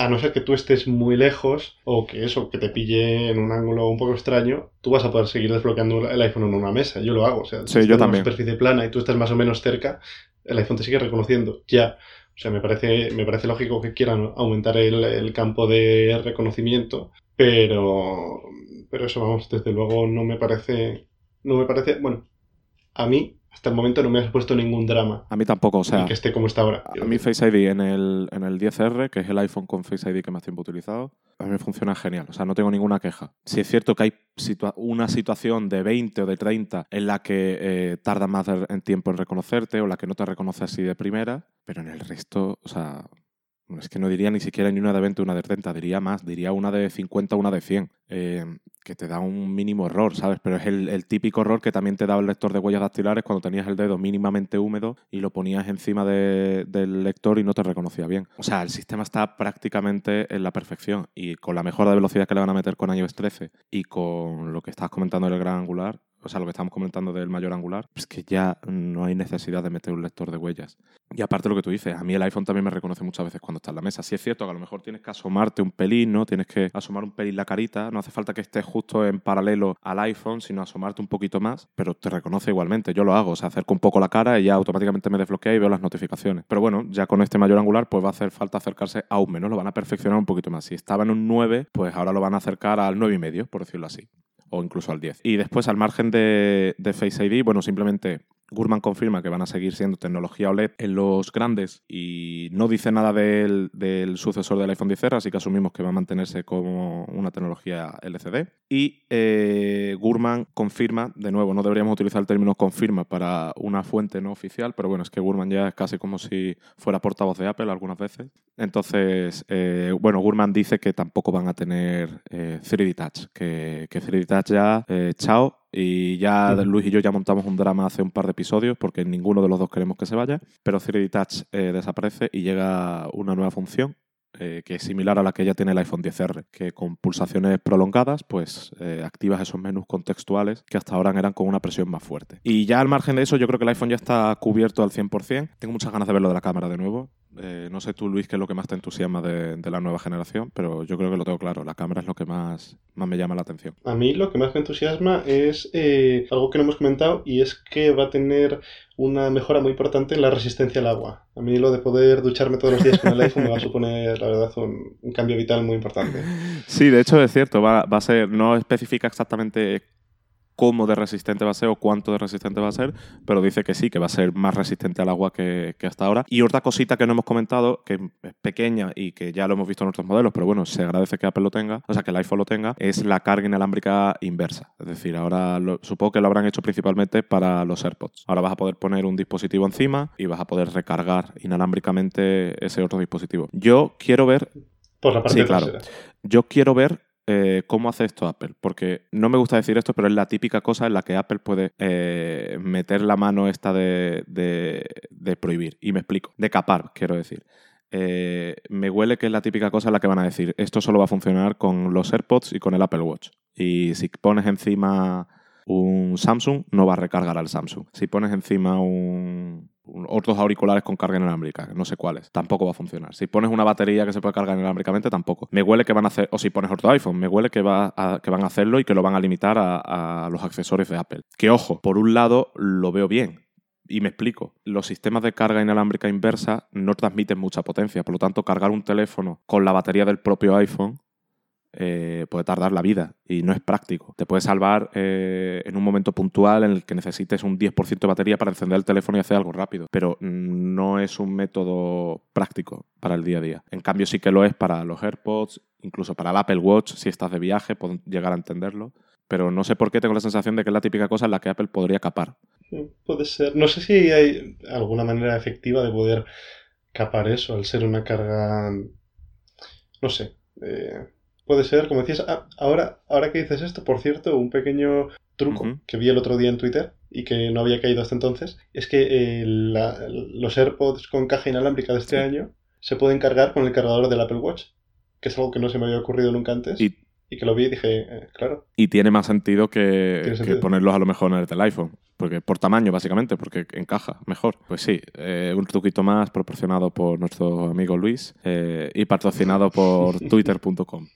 a no ser que tú estés muy lejos o que eso, que te pille en un ángulo un poco extraño, tú vas a poder seguir desbloqueando el iPhone en una mesa. Yo lo hago. O sea, Sí, si estás yo en una superficie plana y tú estás más o menos cerca, el iPhone te sigue reconociendo. Ya. O sea, me parece, me parece lógico que quieran aumentar el, el campo de reconocimiento, pero, pero eso, vamos, desde luego no me parece, no me parece, bueno, a mí hasta el momento no me ha supuesto ningún drama A mí tampoco, o sea, que esté como está ahora. a mí Face ID en el, en el 10R, que es el iPhone con Face ID que más tiempo he utilizado, a mí me funciona genial, o sea, no tengo ninguna queja. Si es cierto que hay situa- una situación de 20 o de 30 en la que eh, tarda más en tiempo en reconocerte o la que no te reconoce así de primera, pero en el resto, o sea, es que no diría ni siquiera ni una de 20 o una de 30, diría más, diría una de 50 o una de 100, eh, que te da un mínimo error, ¿sabes? Pero es el, el típico error que también te daba el lector de huellas dactilares cuando tenías el dedo mínimamente húmedo y lo ponías encima de- del lector y no te reconocía bien. O sea, el sistema está prácticamente en la perfección y con la mejora de velocidad que le van a meter con iOS 13 y con lo que estás comentando del gran angular, o sea, lo que estamos comentando del mayor angular, es que ya no hay necesidad de meter un lector de huellas. Y aparte lo que tú dices, a mí el iPhone también me reconoce muchas veces cuando está en la mesa. Sí es cierto que a lo mejor tienes que asomarte un pelín, ¿no? Tienes que asomar un pelín la carita, no hace falta que estés justo en paralelo al iPhone, sino asomarte un poquito más, pero te reconoce igualmente. Yo lo hago, o sea, acerco un poco la cara y ya automáticamente me desbloquea y veo las notificaciones. Pero bueno, ya con este mayor angular pues va a hacer falta acercarse aún menos, lo van a perfeccionar un poquito más. Si estaba en un 9, pues ahora lo van a acercar al 9,5, por decirlo así o incluso al 10. Y después, al margen de, de, Face ID, bueno, simplemente Gurman confirma que van a seguir siendo tecnología OLED en los grandes y no dice nada del, sucesor del iPhone 10R, así que asumimos que va a mantenerse como una tecnología LCD. Y eh, Gurman confirma, de nuevo, no deberíamos utilizar el término confirma para una fuente no oficial, pero bueno, es que Gurman ya es casi como si fuera portavoz de Apple algunas veces. Entonces, eh, bueno, Gurman dice que tampoco van a tener 3D eh, Touch, que, que 3D Touch ya, chao, y ya Luis y yo ya montamos un drama hace un par de episodios porque ninguno de los dos queremos que se vaya. Pero 3D Touch eh, desaparece y llega una nueva función eh, que es similar a la que ya tiene el iPhone 10R, que con pulsaciones prolongadas pues eh, activas esos menús contextuales que hasta ahora eran con una presión más fuerte. Y ya al margen de eso yo creo que el iPhone ya está cubierto al 100%. Tengo muchas ganas de verlo de la cámara de nuevo. Eh, no sé tú, Luis, qué es lo que más te entusiasma de, la nueva generación, pero yo creo que lo tengo claro. La cámara es lo que más, más me llama la atención. A mí lo que más me entusiasma es eh, algo que no hemos comentado y es que va a tener una mejora muy importante en la resistencia al agua. A mí lo de poder ducharme todos los días con el iPhone me va a suponer, la verdad, un, un cambio vital muy importante. [laughs] Sí, de hecho es cierto, va, va a ser, no especifica exactamente cómo de resistente va a ser o cuánto de resistente va a ser, pero dice que sí, que va a ser más resistente al agua que, hasta ahora. Y otra cosita que no hemos comentado, que es pequeña y que ya lo hemos visto en otros modelos, pero bueno, se agradece que Apple lo tenga, o sea, que el iPhone lo tenga, es la carga inalámbrica inversa. Es decir, ahora supongo que lo habrán hecho principalmente para los AirPods. Ahora vas a poder poner un dispositivo encima y vas a poder recargar inalámbricamente ese otro dispositivo. Yo quiero ver... Por la parte sí, claro. Yo quiero ver eh, cómo hace esto Apple. Porque no me gusta decir esto, pero es la típica cosa en la que Apple puede eh, meter la mano esta de, prohibir. Y me explico. De capar, quiero decir. Eh, me huele que es la típica cosa en la que van a decir, esto solo va a funcionar con los AirPods y con el Apple Watch. Y si pones encima un Samsung, no va a recargar al Samsung. Si pones encima un, otros auriculares con carga inalámbrica, no sé cuáles, tampoco va a funcionar. Si pones una batería que se puede cargar inalámbricamente, tampoco. Me huele que van a hacer, o si pones otro iPhone, me huele que, va que van a hacerlo y que lo van a limitar a, los accesorios de Apple. Que ojo, por un lado lo veo bien, y me explico, los sistemas de carga inalámbrica inversa no transmiten mucha potencia, por lo tanto cargar un teléfono con la batería del propio iPhone eh, puede tardar la vida y no es práctico. Te puede salvar eh, en un momento puntual en el que necesites un 10% de batería para encender el teléfono y hacer algo rápido, pero no es un método práctico para el día a día. En cambio sí que lo es para los AirPods, incluso para el Apple Watch, si estás de viaje, puedo llegar a entenderlo. Pero no sé por qué tengo la sensación de que es la típica cosa en la que Apple podría capar. Puede ser. No sé si hay alguna manera efectiva de poder capar eso al ser una carga. No sé. Eh, puede ser, como decías, ah, ahora, ahora que dices esto, por cierto, un pequeño truco que vi el otro día en Twitter y que no había caído hasta entonces, es que eh, los AirPods con caja inalámbrica de este año se pueden cargar con el cargador del Apple Watch, que es algo que no se me había ocurrido nunca antes. Y, que lo vi y dije, eh, claro. Y tiene más sentido que, que ponerlos a lo mejor en el del iPhone porque por tamaño básicamente, porque encaja mejor. Pues sí, eh, un truquito más proporcionado por nuestro amigo Luis eh, y patrocinado por [laughs] twitter.com.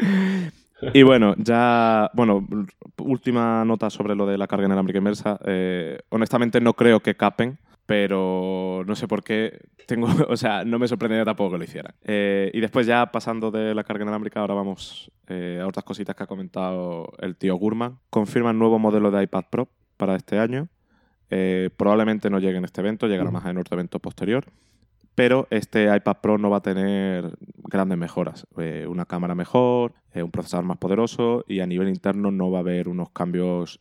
[laughs] y bueno, ya, bueno, última nota sobre lo de la carga inalámbrica inversa. Eh, honestamente no creo que capen pero no sé por qué tengo, [laughs] o sea, no me sorprendería tampoco que lo hicieran. Eh, y después ya pasando de la carga inalámbrica, ahora vamos eh, a otras cositas que ha comentado el tío Gurman. Confirma el nuevo modelo de iPad Pro para este año. Eh, probablemente no llegue en este evento, llegará más en otro evento posterior. Pero este iPad Pro no va a tener grandes mejoras. una cámara mejor, un procesador más poderoso y a nivel interno no va a haber unos cambios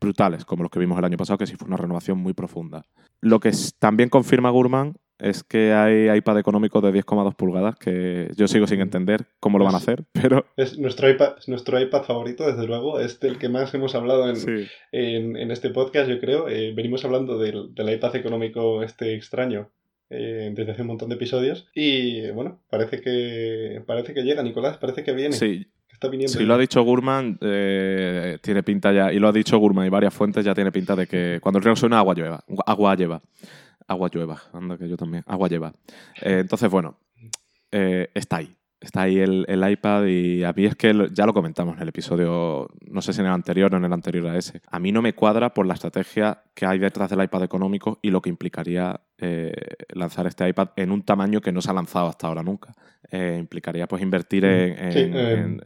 brutales como los que vimos el año pasado, que sí fue una renovación muy profunda. Lo que también confirma Gurman es que hay iPad económico de 10,2 pulgadas, que yo sigo sin entender cómo lo van a hacer, pero... Es nuestro iPad, nuestro iPad favorito, desde luego, es del que más hemos hablado en, en, este podcast, yo creo. Eh, venimos hablando del, iPad económico este extraño eh, desde hace un montón de episodios y, bueno, parece que, parece que llega, Nicolás, parece que viene. Sí, está viniendo. Si lo ha dicho Gurman, eh, tiene pinta ya, y lo ha dicho Gurman y varias fuentes, ya tiene pinta de que cuando el río suena, agua llueva. Agua lleva. Agua llueva, anda que yo también. Agua lleva. Eh, entonces, bueno, eh, está ahí. Está ahí el, el, iPad y a mí es que ya lo comentamos en el episodio, no sé si en el anterior o en el anterior a ese. A mí no me cuadra por la estrategia que hay detrás del iPad económico y lo que implicaría eh, lanzar este iPad en un tamaño que no se ha lanzado hasta ahora nunca. Eh, implicaría pues invertir mm, en, sí, en, eh... en,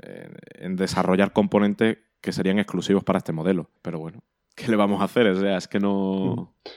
en, desarrollar componentes que serían exclusivos para este modelo. Pero bueno, ¿qué le vamos a hacer? O sea, es que no... Mm.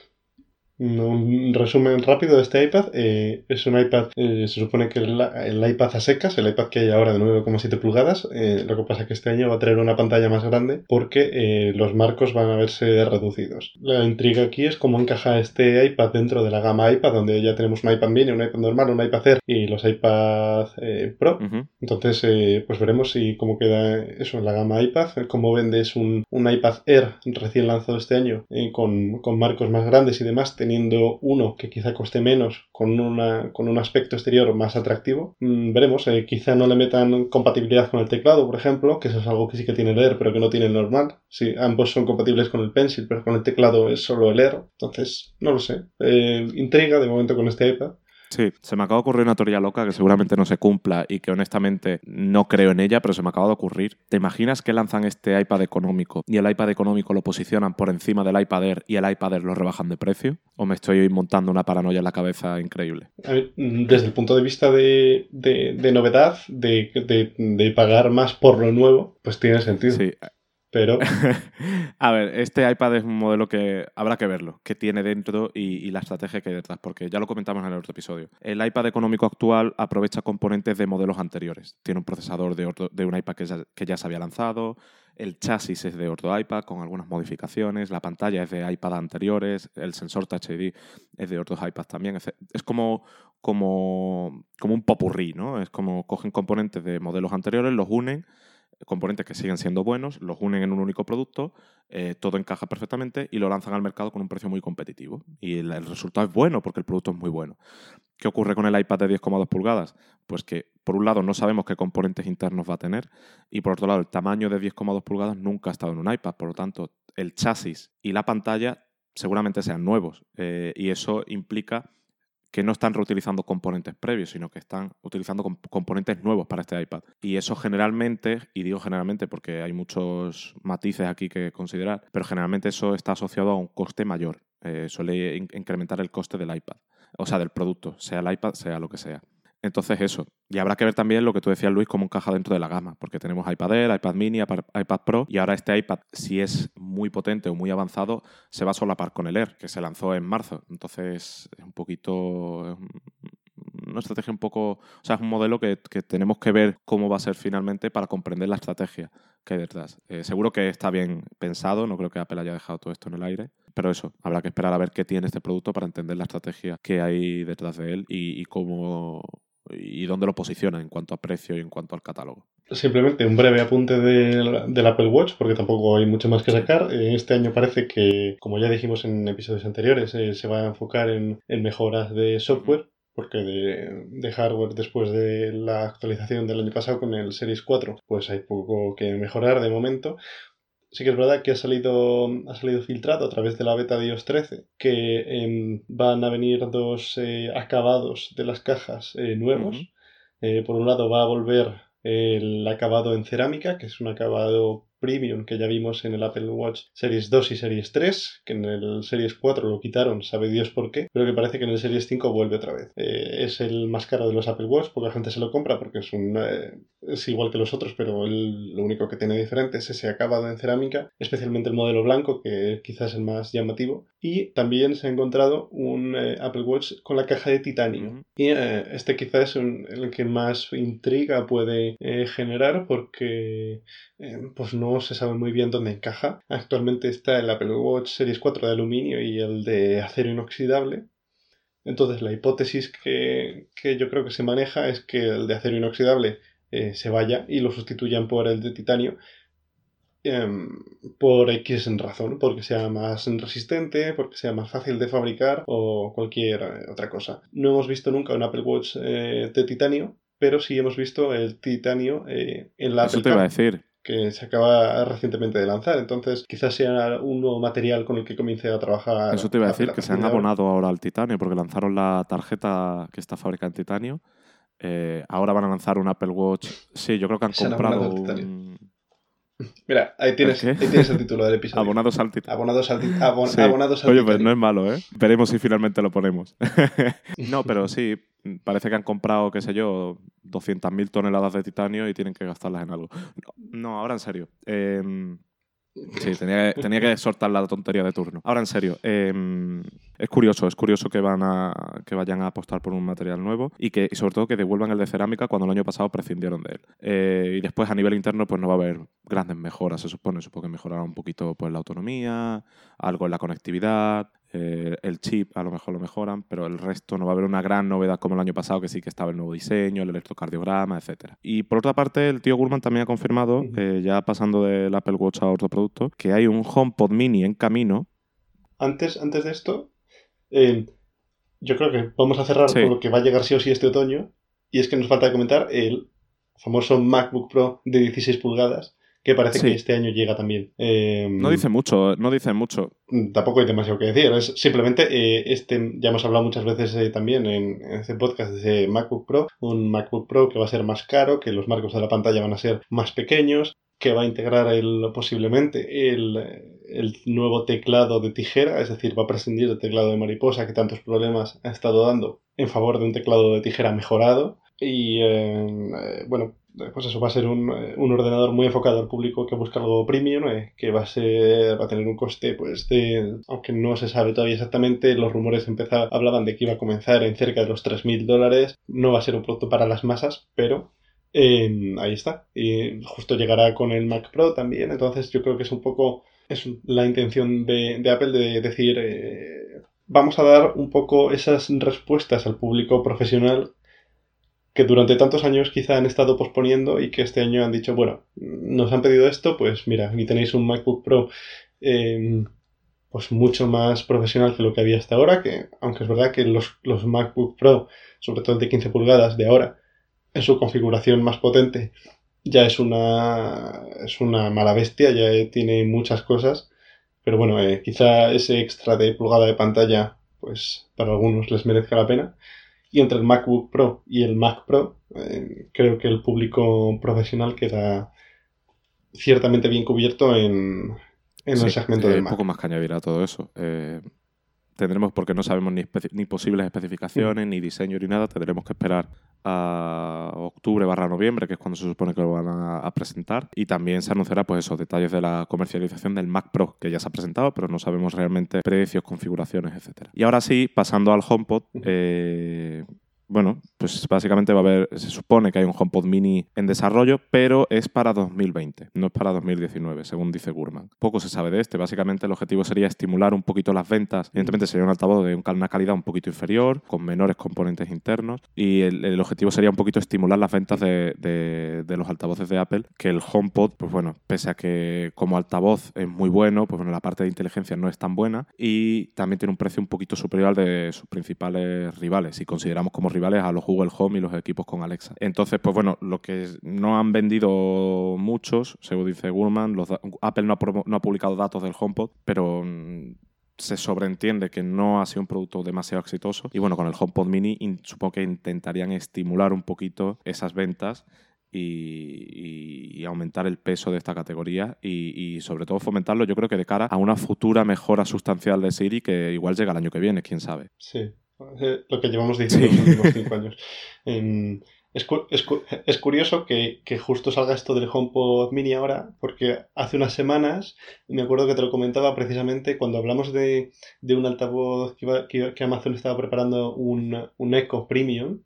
Un resumen rápido de este iPad. Eh, es un iPad, eh, se supone que el, el, iPad a secas, el iPad que hay ahora de 9,7 pulgadas. Eh, lo que pasa es que este año va a tener una pantalla más grande porque eh, los marcos van a verse reducidos. La intriga aquí es cómo encaja este iPad dentro de la gama iPad, donde ya tenemos un iPad mini, un iPad normal, un iPad Air y los iPad eh, Pro. Uh -huh. Entonces, pues veremos si cómo queda eso en la gama iPad. Cómo vendes un, un iPad Air recién lanzado este año con, con marcos más grandes y demás teniendo uno que quizá coste menos con, una, con un aspecto exterior más atractivo. Mm, veremos, eh, quizá no le metan compatibilidad con el teclado, por ejemplo, que eso es algo que sí que tiene el pero que no tiene normal. Sí, ambos son compatibles con el Pencil, pero con el teclado es solo el Air. Entonces, no lo sé. Eh, intriga de momento con este iPad. Sí, se me acaba de ocurrir una teoría loca que seguramente no se cumpla y que honestamente no creo en ella, pero se me acaba de ocurrir. ¿Te imaginas que lanzan este iPad económico y el iPad económico lo posicionan por encima del iPad Air y el iPad Air lo rebajan de precio? ¿O me estoy montando una paranoia en la cabeza increíble? Ver, desde el punto de vista de, de, de novedad, de, de, pagar más por lo nuevo, pues tiene sentido. Sí, pero... [laughs] a ver, este iPad es un modelo que habrá que verlo, que tiene dentro y, la estrategia que hay detrás, porque ya lo comentamos en el otro episodio. El iPad económico actual aprovecha componentes de modelos anteriores. Tiene un procesador de, otro, de un iPad que ya, que ya se había lanzado, el chasis es de otro iPad con algunas modificaciones, la pantalla es de iPad anteriores, el sensor Touch ID es de otros iPads también. Es como, como, como un popurrí, ¿no? Es como cogen componentes de modelos anteriores, los unen componentes que siguen siendo buenos, los unen en un único producto, eh, todo encaja perfectamente y lo lanzan al mercado con un precio muy competitivo. Y el, resultado es bueno porque el producto es muy bueno. ¿Qué ocurre con el iPad de 10,2 pulgadas? Pues que, por un lado, no sabemos qué componentes internos va a tener y, por otro lado, el tamaño de 10,2 pulgadas nunca ha estado en un iPad. Por lo tanto, el chasis y la pantalla seguramente sean nuevos eh, y eso implica que no están reutilizando componentes previos, sino que están utilizando comp componentes nuevos para este iPad. Y eso generalmente, y digo generalmente porque hay muchos matices aquí que considerar, pero generalmente eso está asociado a un coste mayor. Eh, suele in incrementar el coste del iPad, o sea, del producto, sea el iPad, sea lo que sea. Entonces eso. Y habrá que ver también lo que tú decías, Luis, cómo encaja dentro de la gama, porque tenemos iPad Air, iPad Mini, iPad Pro, y ahora este iPad, si es muy potente o muy avanzado, se va a solapar con el Air, que se lanzó en marzo. Entonces es un poquito... Una estrategia un poco... O sea, es un modelo que, que tenemos que ver cómo va a ser finalmente para comprender la estrategia que hay detrás. Eh, seguro que está bien pensado, no creo que Apple haya dejado todo esto en el aire, pero eso, habrá que esperar a ver qué tiene este producto para entender la estrategia que hay detrás de él y, y cómo y dónde lo posiciona en cuanto a precio y en cuanto al catálogo. Simplemente un breve apunte del, del Apple Watch, porque tampoco hay mucho más que sacar. Este año parece que, como ya dijimos en episodios anteriores, eh, se va a enfocar en, en mejoras de software porque de, de, hardware después de la actualización del año pasado con el Series 4 pues hay poco que mejorar de momento sí que es verdad que ha salido, ha salido filtrado a través de la beta de iOS 13 que eh, van a venir dos eh, acabados de las cajas eh, nuevos. Uh -huh. por un lado va a volver el acabado en cerámica, que es un acabado premium que ya vimos en el Apple Watch Series 2 y Series 3, que en el Series 4 lo quitaron, sabe Dios por qué, pero que parece que en el Series 5 vuelve otra vez. Eh, es el más caro de los Apple Watch, porque la gente se lo compra porque es un eh, es igual que los otros, pero el, lo único que tiene diferente es ese acabado en cerámica, especialmente el modelo blanco, que quizás es el más llamativo. Y también se ha encontrado un eh, Apple Watch con la caja de titanio. Y este quizás es un, el que más intriga puede generar porque pues no se sabe muy bien dónde encaja. Actualmente está el Apple Watch Series 4 de aluminio y el de acero inoxidable. Entonces la hipótesis que, que yo creo que se maneja es que el de acero inoxidable eh, se vaya y lo sustituyan por el de titanio eh, por X razón, porque sea más resistente, porque sea más fácil de fabricar o cualquier otra cosa. No hemos visto nunca un Apple Watch eh, de titanio, pero sí hemos visto el titanio eh, en la Eso te iba a decir. Que se acaba recientemente de lanzar. Entonces, quizás sea un nuevo material con el que comience a trabajar. Eso te iba a decir, que se han abonado ahora al titanio, porque lanzaron la tarjeta que está fabricada en titanio. Eh, ahora van a lanzar un Apple Watch. Sí, yo creo que han Se comprado un... Mira, ahí tienes, ¿El ahí tienes el título del episodio. abonados al titanio. Abonados al, abon- Sí. abonados al Oye, pues no es malo, ¿eh? Veremos si finalmente lo ponemos. [laughs] no, pero sí, parece que han comprado, qué sé yo, 200.000 toneladas de titanio y tienen que gastarlas en algo. No, no, ahora en serio. Em, sí, tenía, tenía que soltar la tontería de turno. Ahora en serio. em, es curioso, es curioso que, van a, que vayan a apostar por un material nuevo y que y sobre todo que devuelvan el de cerámica cuando el año pasado prescindieron de él. Eh, y después a nivel interno pues no va a haber grandes mejoras, se supone. Supongo que mejorará un poquito pues la autonomía, algo en la conectividad, eh, el chip a lo mejor lo mejoran, pero el resto no va a haber una gran novedad como el año pasado, que sí que estaba el nuevo diseño, el electrocardiograma, etc. Y por otra parte, el tío Gurman también ha confirmado, eh, ya pasando del Apple Watch a otro producto, que hay un HomePod mini en camino. Antes, antes de esto, eh, yo creo que vamos a cerrar Sí. con lo que va a llegar sí o sí este otoño. Y es que nos falta comentar el famoso MacBook Pro de 16 pulgadas, que parece Sí. que este año llega también. Eh, No dice mucho, no dice mucho. Tampoco hay demasiado que decir. Es simplemente, eh, este, ya hemos hablado muchas veces eh, también en, en este podcast de MacBook Pro, un MacBook Pro que va a ser más caro, que los marcos de la pantalla van a ser más pequeños, que va a integrar el, posiblemente el, el nuevo teclado de tijera, es decir, va a prescindir del teclado de mariposa que tantos problemas ha estado dando en favor de un teclado de tijera mejorado. Y eh, eh, bueno, pues eso va a ser un, eh, un ordenador muy enfocado al público que busca algo premium, eh, que va a ser, va a tener un coste, pues de, aunque no se sabe todavía exactamente, los rumores empezaba, hablaban de que iba a comenzar en cerca de los 3.000 dólares. No va a ser un producto para las masas, pero eh, ahí está. Y justo llegará con el Mac Pro también, entonces yo creo que es un poco es la intención de, de Apple de decir eh, vamos a dar un poco esas respuestas al público profesional que durante tantos años quizá han estado posponiendo y que este año han dicho, bueno, nos han pedido esto, pues mira, aquí tenéis un MacBook Pro eh, pues mucho más profesional que lo que había hasta ahora, que aunque es verdad que los, los MacBook Pro, sobre todo de 15 pulgadas de ahora, en su configuración más potente, ya es una, es una mala bestia, ya tiene muchas cosas, pero bueno, eh, quizá ese extra de pulgada de pantalla, pues para algunos les merezca la pena. Y entre el MacBook Pro y el Mac Pro, eh, creo que el público profesional queda ciertamente bien cubierto en, en Sí, el segmento eh, del Mac. poco más que añadir a todo eso. Eh, tendremos, porque no sabemos ni, posibles especificaciones, ni diseño, ni nada, tendremos que esperar a octubre barra noviembre, que es cuando se supone que lo van a, a presentar. Y también se anunciará pues esos detalles de la comercialización del Mac Pro, que ya se ha presentado, pero no sabemos realmente precios, configuraciones, etcétera. Y ahora sí, pasando al HomePod, eh, bueno, pues básicamente va a haber, se supone que hay un HomePod mini en desarrollo, pero es para 2020, no es para 2019, según dice Gurman. Poco se sabe de este, básicamente el objetivo sería estimular un poquito las ventas, evidentemente sería un altavoz de un- una calidad un poquito inferior, con menores componentes internos, y el, el objetivo sería un poquito estimular las ventas de, de- de los altavoces de Apple, que el HomePod, pues bueno, pese a que como altavoz es muy bueno, pues bueno, la parte de inteligencia no es tan buena, y también tiene un precio un poquito superior al de sus principales rivales, si consideramos como rivales a los Google Home y los equipos con Alexa. Entonces, pues bueno, lo que no han vendido muchos, según dice Gurman, los Apple no ha, no publicado datos del HomePod, pero mm, se sobreentiende que no ha sido un producto demasiado exitoso. Y bueno, con el HomePod Mini in- supongo que intentarían estimular un poquito esas ventas y aumentar el peso de esta categoría y, y sobre todo fomentarlo yo creo que de cara a una futura mejora sustancial de Siri que igual llega el año que viene, quién sabe. Sí, eh, lo que llevamos diciendo Sí. los últimos cinco [laughs] años. Em, es, cu- es cu- es curioso que, que justo salga esto del HomePod Mini ahora, porque hace unas semanas, me acuerdo que te lo comentaba precisamente cuando hablamos de, de un altavoz que, iba- que, iba- que Amazon estaba preparando un, un Echo Premium,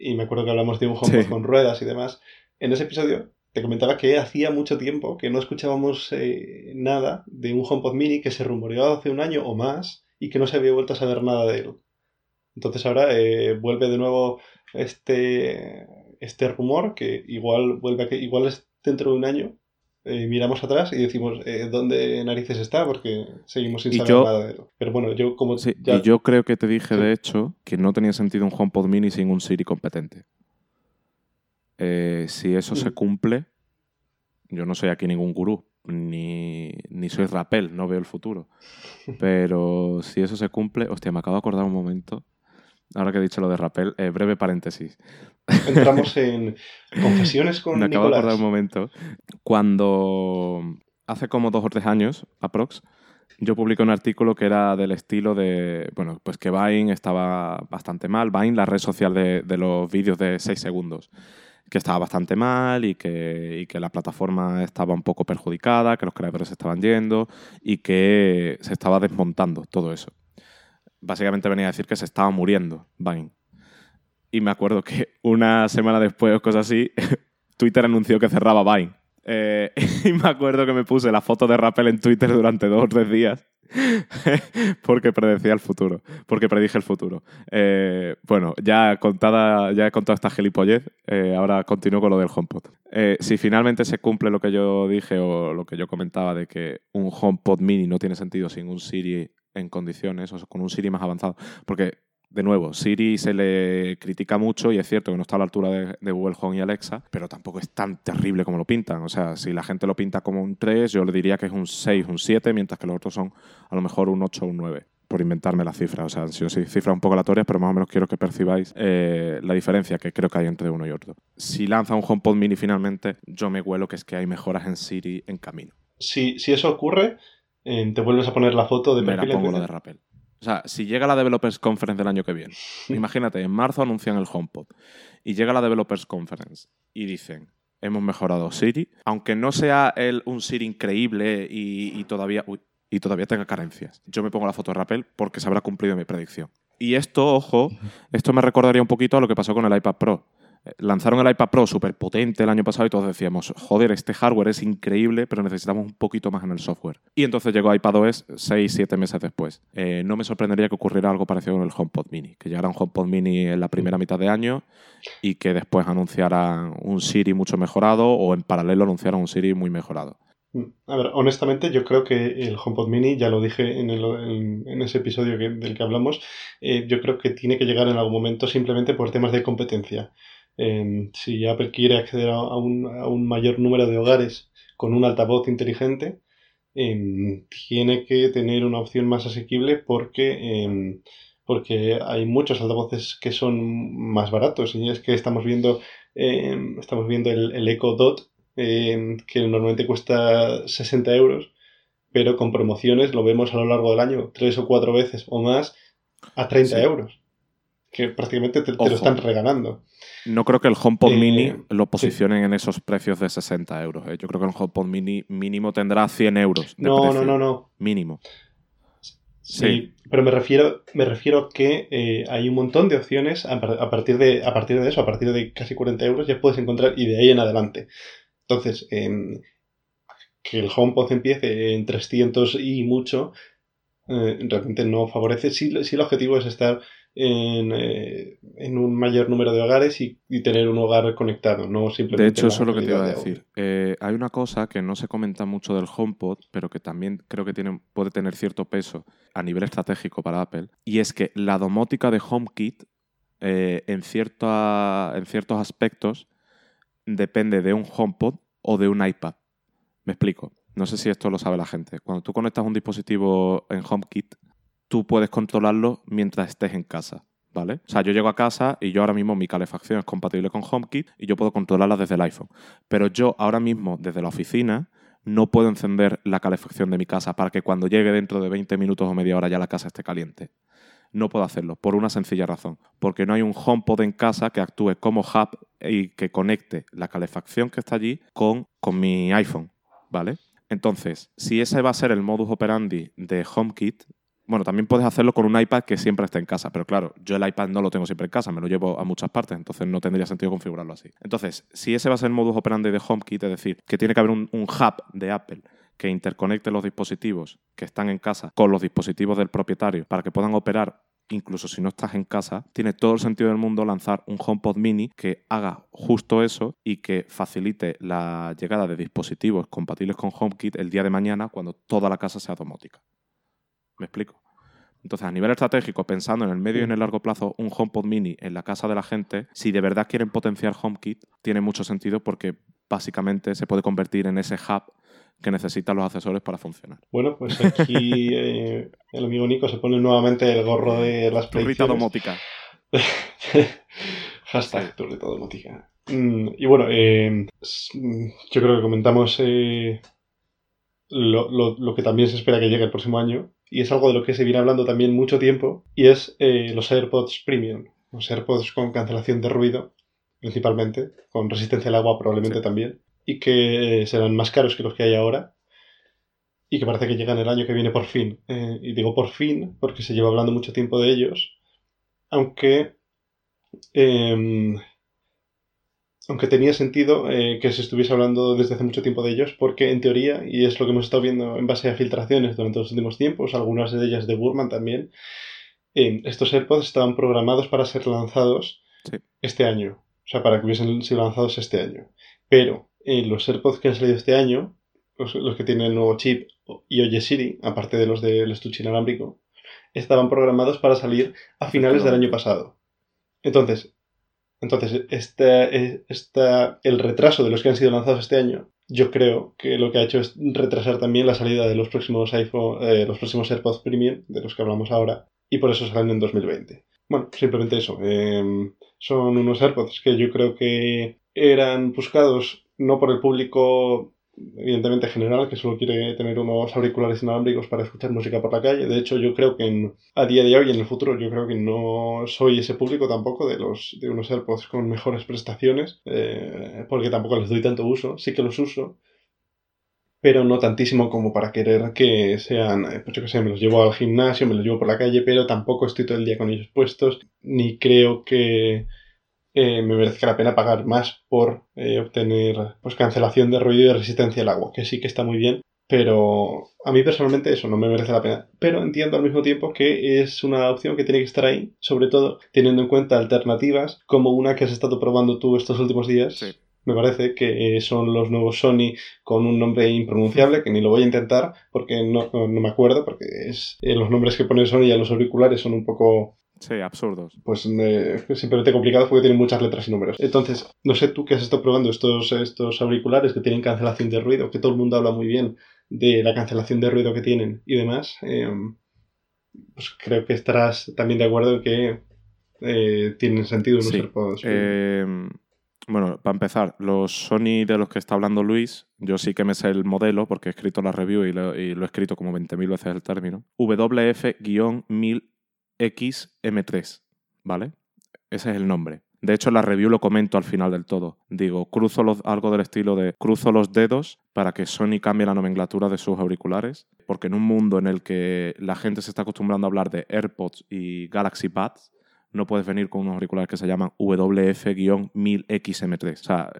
y me acuerdo que hablamos de un HomePod Sí. con ruedas y demás. En ese episodio te comentaba que hacía mucho tiempo que no escuchábamos eh, nada de un HomePod Mini que se rumoreó hace un año o más y que no se había vuelto a saber nada de él. Entonces ahora eh, vuelve de nuevo este, este rumor que igual vuelve a que igual es dentro de un año. eh, miramos atrás y decimos eh, dónde narices está porque seguimos sin Y saber yo- nada de él. Pero bueno, yo como Sí, ya y yo creo que te dije de hecho que no tenía sentido un HomePod Mini sin un Siri competente. Si eso se Mm. cumple, yo no soy aquí ningún gurú, ni, ni soy rapel, no veo el futuro. Pero si eso se cumple, hostia, me acabo de acordar un momento. Ahora que he dicho lo de rapel, eh, breve paréntesis. Entramos [laughs] en confesiones con Me acabo de acordar Nicolás. un momento. Cuando hace como dos o tres años, aprox, yo publiqué un artículo que era del estilo de, bueno, pues que Vine estaba bastante mal. Vine, la red social de, de los vídeos de 6 segundos, que estaba bastante mal y que, y que la plataforma estaba un poco perjudicada, que los creadores se estaban yendo y que se estaba desmontando todo eso. Básicamente venía a decir que se estaba muriendo Vine. Y me acuerdo que una semana después o cosas así, [laughs] Twitter anunció que cerraba Vine. Eh, [laughs] y me acuerdo que me puse la foto de Rappel en Twitter durante dos o tres días. [laughs] porque predecía el futuro. Porque predije el futuro. Eh, bueno, ya contada, ya he contado esta gilipollez. eh, ahora continúo con lo del HomePod. Si finalmente se cumple lo que yo dije o lo que yo comentaba de que un HomePod mini no tiene sentido sin un Siri en condiciones, o sea, con un Siri más avanzado. Porque de nuevo, Siri se le critica mucho y es cierto que no está a la altura de, Google Home y Alexa, pero tampoco es tan terrible como lo pintan. O sea, si la gente lo pinta como un 3, yo le diría que es un 6, un 7, mientras que los otros son a lo mejor un 8 o un 9 por inventarme la cifra. O sea, sido sí, cifras un poco aleatorias, pero más o menos quiero que percibáis eh, la diferencia que creo que hay entre uno y otro. Si lanza un HomePod mini finalmente, yo me huelo que es que hay mejoras en Siri en camino. Si, si eso ocurre, eh, te vuelves a poner la foto de Me la perfil pongo lo de. Rappel. O sea, si llega la Developers Conference del año que viene, [laughs] imagínate, en marzo anuncian el HomePod y llega la Developers Conference y dicen, hemos mejorado Siri, aunque no sea el, un Siri increíble y, y todavía, uy, y todavía tenga carencias. Yo me pongo la foto de Rappel porque se habrá cumplido mi predicción. Y esto, ojo, esto me recordaría un poquito a lo que pasó con el iPad Pro. Lanzaron el iPad Pro súper potente el año pasado y todos decíamos, joder, este hardware es increíble, pero necesitamos un poquito más en el software. Y entonces llegó iPadOS 6, 7 meses después. Eh, no me sorprendería que ocurriera algo parecido con el HomePod Mini, que llegara un HomePod Mini en la primera mitad de año y que después anunciaran un Siri mucho mejorado o en paralelo anunciaran un Siri muy mejorado. A ver, honestamente, yo creo que el HomePod Mini, ya lo dije en, el- en- ese episodio del que hablamos, eh, yo creo que tiene que llegar en algún momento simplemente por temas de competencia. Eh, si Apple quiere acceder a, un, a un mayor número de hogares con un altavoz inteligente, eh, tiene que tener una opción más asequible porque, eh, porque hay muchos altavoces que son más baratos. Y es que estamos viendo, eh, estamos viendo el, el Echo Dot, eh, que normalmente cuesta 60 euros, pero con promociones lo vemos a lo largo del año tres o cuatro veces o más a 30 Sí. euros. Que prácticamente te, lo están regalando. No creo que el HomePod Eh, Mini lo posicionen en esos precios de 60 euros. ¿eh? Yo creo que el HomePod Mini mínimo tendrá 100 euros. de No, precio. no, no, no. Mínimo. Sí, Sí. pero me refiero, me refiero a que eh, hay un montón de opciones a, par- a partir de, a partir de eso, a partir de casi 40 euros ya puedes encontrar y de ahí en adelante. Entonces, em, que el HomePod empiece en 300 y mucho, eh, realmente no favorece. Sí, sí el objetivo es estar en, eh, en un mayor número de hogares y, y tener un hogar conectado, no simplemente... De hecho, eso es lo que te iba a de decir. Eh, hay una cosa que no se comenta mucho del HomePod, pero que también creo que tiene, puede tener cierto peso a nivel estratégico para Apple, y es que la domótica de HomeKit, eh, en, cierta- en ciertos aspectos, depende de un HomePod o de un iPad. Me explico. No sé si esto lo sabe la gente. Cuando tú conectas un dispositivo en HomeKit, tú puedes controlarlo mientras estés en casa. ¿Vale? O sea, yo llego a casa y yo ahora mismo mi calefacción es compatible con HomeKit y yo puedo controlarla desde el iPhone. Pero yo ahora mismo, desde la oficina, no puedo encender la calefacción de mi casa para que cuando llegue dentro de 20 minutos o media hora ya la casa esté caliente. No puedo hacerlo, por una sencilla razón. Porque no hay un HomePod en casa que actúe como hub y que conecte la calefacción que está allí con, con mi iPhone. ¿Vale? Entonces, si ese va a ser el modus operandi de HomeKit, bueno, también puedes hacerlo con un iPad que siempre esté en casa, pero claro, yo el iPad no lo tengo siempre en casa, me lo llevo a muchas partes, entonces no tendría sentido configurarlo así. Entonces, si ese va a ser el modus operandi de HomeKit, es decir, que tiene que haber un, un hub de Apple que interconecte los dispositivos que están en casa con los dispositivos del propietario para que puedan operar incluso si no estás en casa, tiene todo el sentido del mundo lanzar un HomePod mini que haga justo eso y que facilite la llegada de dispositivos compatibles con HomeKit el día de mañana cuando toda la casa sea domótica. ¿Me explico? Entonces, a nivel estratégico, pensando en el medio y en el largo plazo, un HomePod mini en la casa de la gente, si de verdad quieren potenciar HomeKit, tiene mucho sentido porque básicamente se puede convertir en ese hub que necesitan los accesorios para funcionar. Bueno, pues aquí [laughs] eh, el amigo Nico se pone nuevamente el gorro de las Turrita domótica. [laughs] Hashtag turrita domótica. Mm, y bueno, eh, yo creo que comentamos eh, lo, lo, que también se espera que llegue el próximo año, y es algo de lo que se viene hablando también mucho tiempo, y es los AirPods Premium, los AirPods con cancelación de ruido, principalmente, con resistencia al agua probablemente también y que serán más caros que los que hay ahora y que parece que llegan el año que viene por fin. Eh, y digo por fin porque se lleva hablando mucho tiempo de ellos, aunque... Em, aunque tenía sentido eh, que se estuviese hablando desde hace mucho tiempo de ellos, porque en teoría, y es lo que hemos estado viendo en base a filtraciones durante los últimos tiempos, algunas de ellas de Burman también, em, estos AirPods estaban programados para ser lanzados este año, o sea, para que hubiesen sido lanzados este año. Pero los AirPods que han salido este año, los, que tienen el nuevo chip y Oye Siri, aparte de los del estuche inalámbrico, estaban programados para salir a finales del año pasado. Entonces, entonces este, este, el retraso de los que han sido lanzados este año, yo creo que lo que ha hecho es retrasar también la salida de los próximos iPhone, eh, los próximos AirPods Premium, de los que hablamos ahora, y por eso salen en 2020. Bueno, simplemente eso. Em, son unos AirPods que yo creo que eran buscados no por el público evidentemente general que solo quiere tener unos auriculares inalámbricos para escuchar música por la calle. De hecho, yo creo que a día de hoy, en el futuro, yo creo que no soy ese público tampoco de los de unos AirPods con mejores prestaciones, eh, porque tampoco les doy tanto uso. Sí que los uso, pero no tantísimo como para querer que sean, eh, pues yo que sé, me los llevo al gimnasio, me los llevo por la calle, pero tampoco estoy todo el día con ellos puestos, ni creo que me merezca la pena pagar más por eh, obtener pues cancelación de ruido y resistencia al agua, que sí que está muy bien, pero a mí personalmente eso no me merece la pena. Pero entiendo al mismo tiempo que es una opción que tiene que estar ahí, sobre todo teniendo en cuenta alternativas como una que has estado probando tú estos últimos días. Me parece que son los nuevos Sony con un nombre impronunciable, que ni lo voy a intentar porque no, me acuerdo, porque es, eh, los nombres que pone Sony a los auriculares son un poco Sí, absurdos. Pues simplemente complicados porque tienen muchas letras y números. Entonces, no sé tú que has estado probando estos, estos auriculares que tienen cancelación de ruido, que todo el mundo habla muy bien de la cancelación de ruido que tienen y demás. Em, pues creo que estarás también de acuerdo en que eh, tienen sentido sí. Em, bueno, para empezar, los Sony de los que está hablando Luis, yo sí que me sé el modelo porque he escrito la review y lo, y lo he escrito como 20.000 veces el término. WF-1000 XM3, ¿vale? Ese es el nombre. De hecho, la review lo comento al final del todo. Digo, cruzo los, algo del estilo de cruzo los dedos para que Sony cambie la nomenclatura de sus auriculares, porque en un mundo en el que la gente se está acostumbrando a hablar de AirPods y Galaxy Buds, no puedes venir con unos auriculares que se llaman WF-1000XM3. O sea,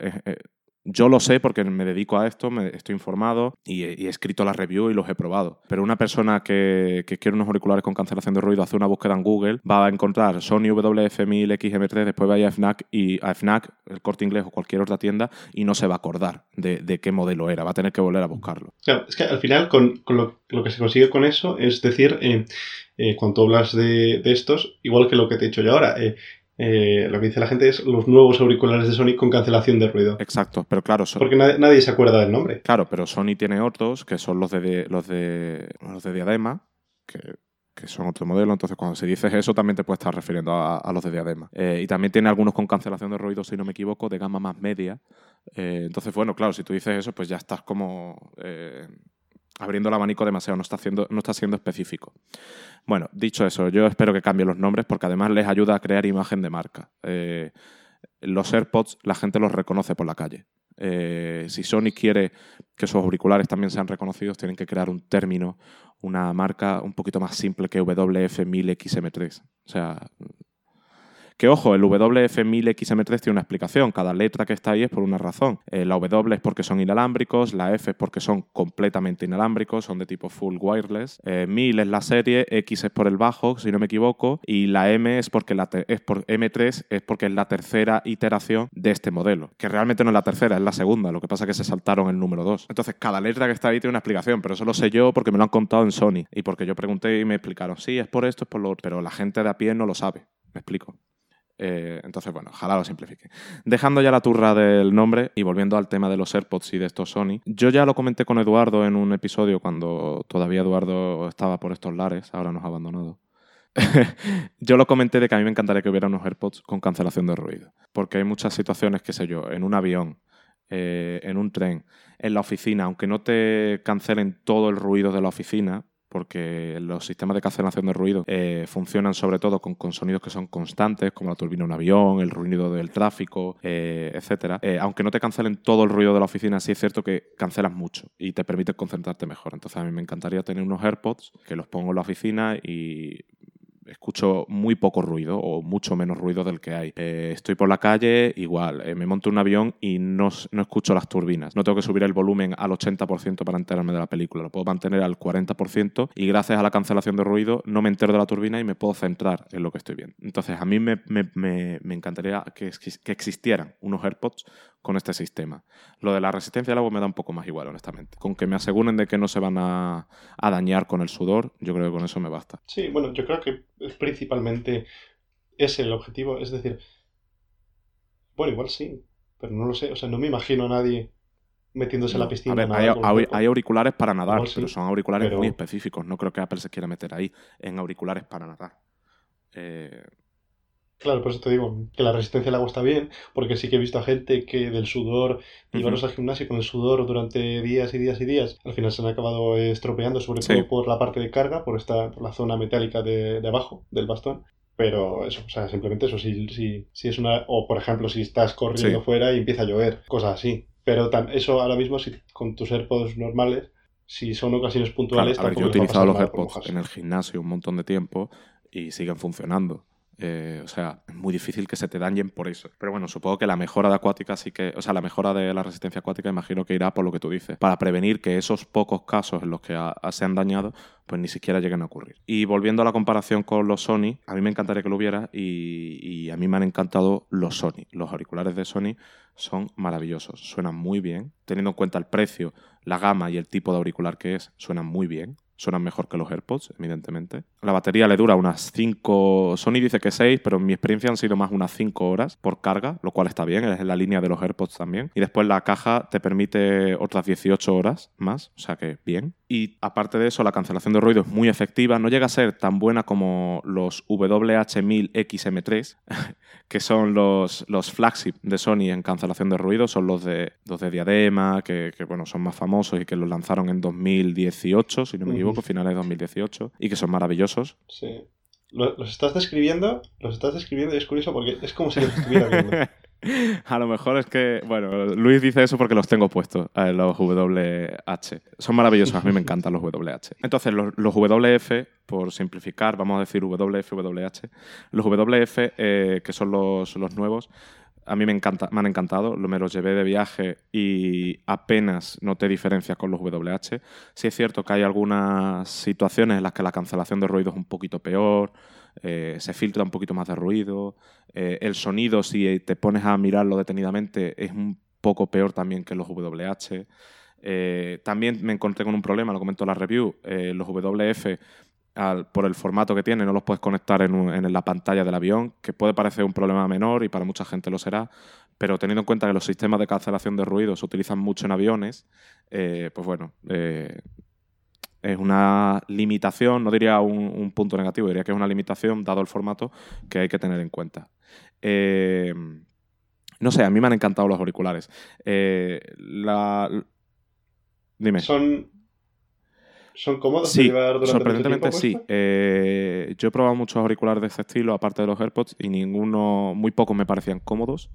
yo lo sé porque me dedico a esto, me estoy informado y he, escrito la review y los he probado. Pero una persona que, quiere unos auriculares con cancelación de ruido, hace una búsqueda en Google, va a encontrar Sony WF-1000XM3, después va a FNAC, y, a FNAC, el corte inglés o cualquier otra tienda y no se va a acordar de, qué modelo era, va a tener que volver a buscarlo. Claro, es que al final con, lo, que se consigue con eso es decir, eh, eh, cuando hablas de, estos, igual que lo que te he dicho yo ahora, eh, eh, lo que dice la gente es los nuevos auriculares de Sony con cancelación de ruido. Exacto, pero claro. Porque nadie, se acuerda del nombre. Claro, pero Sony tiene otros que son los de, los de, los de diadema, que, son otro modelo. Entonces, cuando se dice eso, también te puedes estar refiriendo a, los de diadema. Eh, y también tiene algunos con cancelación de ruido, si no me equivoco, de gama más media. Eh, entonces, bueno, claro, si tú dices eso, pues ya estás como abriendo el abanico demasiado, no está, haciendo, no está siendo específico. Bueno, dicho eso, yo espero que cambien los nombres porque además les ayuda a crear imagen de marca. Eh, los AirPods la gente los reconoce por la calle. Eh, si Sony quiere que sus auriculares también sean reconocidos, tienen que crear un término, una marca un poquito más simple que WF1000XM3. O sea, Que ojo, el WF1000XM3 tiene una explicación. Cada letra que está ahí es por una razón. Eh, la W es porque son inalámbricos, la F es porque son completamente inalámbricos, son de tipo full wireless. 1000 es la serie, X es por el bajo, si no me equivoco, y la M es porque la es por M3 es porque es la tercera iteración de este modelo. Que realmente no es la tercera, es la segunda. Lo que pasa es que se saltaron el número 2. Entonces, cada letra que está ahí tiene una explicación, pero eso lo sé yo porque me lo han contado en Sony y porque yo pregunté y me explicaron, sí, es por esto, es por lo otro, pero la gente de a pie no lo sabe. Me explico. Eh, entonces, bueno, ojalá lo simplifique. Dejando ya la turra del nombre y volviendo al tema de los AirPods y de estos Sony, yo ya lo comenté con Eduardo en un episodio cuando todavía Eduardo estaba por estos lares, ahora nos ha abandonado. [laughs] yo lo comenté de que a mí me encantaría que hubiera unos AirPods con cancelación de ruido, porque hay muchas situaciones, qué sé yo, en un avión, eh, en un tren, en la oficina, aunque no te cancelen todo el ruido de la oficina, porque los sistemas de cancelación de ruido eh, funcionan sobre todo con, sonidos que son constantes, como la turbina de un avión, el ruido del tráfico, eh, etc. Eh, aunque no te cancelen todo el ruido de la oficina, sí es cierto que cancelas mucho y te permite concentrarte mejor. Entonces a mí me encantaría tener unos AirPods que los pongo en la oficina y escucho muy poco ruido o mucho menos ruido del que hay. Eh, estoy por la calle, igual, eh, me monto un avión y no, no, escucho las turbinas. No tengo que subir el volumen al 80% para enterarme de la película, lo puedo mantener al 40% y gracias a la cancelación de ruido no me entero de la turbina y me puedo centrar en lo que estoy viendo. Entonces a mí me, me, me, encantaría que, que existieran unos AirPods con este sistema. Lo de la resistencia al agua me da un poco más igual, honestamente. Con que me aseguren de que no se van a, a dañar con el sudor, yo creo que con eso me basta. Sí, bueno, yo creo que es principalmente ese el objetivo. Es decir, bueno, igual sí, pero no lo sé. O sea, no me imagino a nadie metiéndose en la piscina. hay, auriculares para nadar, pero son auriculares muy específicos. No creo que Apple se quiera meter ahí en auriculares para nadar. Eh, Claro, por eso te digo que la resistencia al agua está bien, porque sí que he visto a gente que del sudor, llevarlos al gimnasio con el sudor durante días y días y días, al final se han acabado estropeando, sobre todo por la parte de carga, por, esta, por la zona metálica de, abajo del bastón. Pero eso, o sea, simplemente eso, si, si, si es una... O por ejemplo, si estás corriendo fuera y empieza a llover, cosas así. Pero eso ahora mismo, si con tus AirPods normales, si son ocasiones puntuales... a ver, yo he utilizado los AirPods en el gimnasio un montón de tiempo y siguen funcionando. Eh, o sea, es muy difícil que se te dañen por eso. Pero bueno, supongo que la mejora de acuática sí que, o sea, la mejora de la resistencia acuática imagino que irá por lo que tú dices, para prevenir que esos pocos casos en los que se han dañado, pues ni siquiera lleguen a ocurrir. Y volviendo a la comparación con los Sony, a mí me encantaría que lo hubiera y, y a mí me han encantado los Sony. Los auriculares de Sony son maravillosos, suenan muy bien, teniendo en cuenta el precio, la gama y el tipo de auricular que es, suenan muy bien suenan mejor que los AirPods, evidentemente. La batería le dura unas 5, Sony dice que 6, pero en mi experiencia han sido más unas 5 horas por carga, lo cual está bien, es en la línea de los AirPods también. Y después la caja te permite otras 18 horas más, o sea que bien. Y aparte de eso, la cancelación de ruido es muy efectiva, no llega a ser tan buena como los WH-1000XM3, [laughs] que son los, los flagship de Sony en cancelación de ruido, son los de, los de Diadema, que, bueno, son más famosos y que los lanzaron en 2018, si no me equivoco, finales de 2018, y que son maravillosos. Sí. Los estás describiendo, los estás describiendo y es curioso porque es como si los estuviera viendo. [laughs] A lo mejor es que, bueno, Luis dice eso porque los tengo puestos, los WH. Son maravillosos, a mí me encantan los WH. Entonces, los, WF, por simplificar, vamos a decir WF, WH. Los WF, eh, que son los, los nuevos, a mí me, encanta, me han encantado, me los llevé de viaje y apenas noté diferencias con los WH. Sí es cierto que hay algunas situaciones en las que la cancelación de ruido es un poquito peor, eh, se filtra un poquito más de ruido, eh, el sonido si te pones a mirarlo detenidamente es un poco peor también que los WH. Eh, también me encontré con un problema, lo comento en la review, los WF por el formato que tiene, no los puedes conectar en, la pantalla del avión, que puede parecer un problema menor y para mucha gente lo será, pero teniendo en cuenta que los sistemas de cancelación de ruido se utilizan mucho en aviones, eh, pues bueno, eh, es una limitación, no diría un, punto negativo, diría que es una limitación dado el formato que hay que tener en cuenta. Eh, no sé, a mí me han encantado los auriculares. la... Dime. Son ¿Son cómodos de llevar durante sorprendentemente sí. Eh, yo he probado muchos auriculares de este estilo, aparte de los AirPods, y ninguno, muy pocos me parecían cómodos.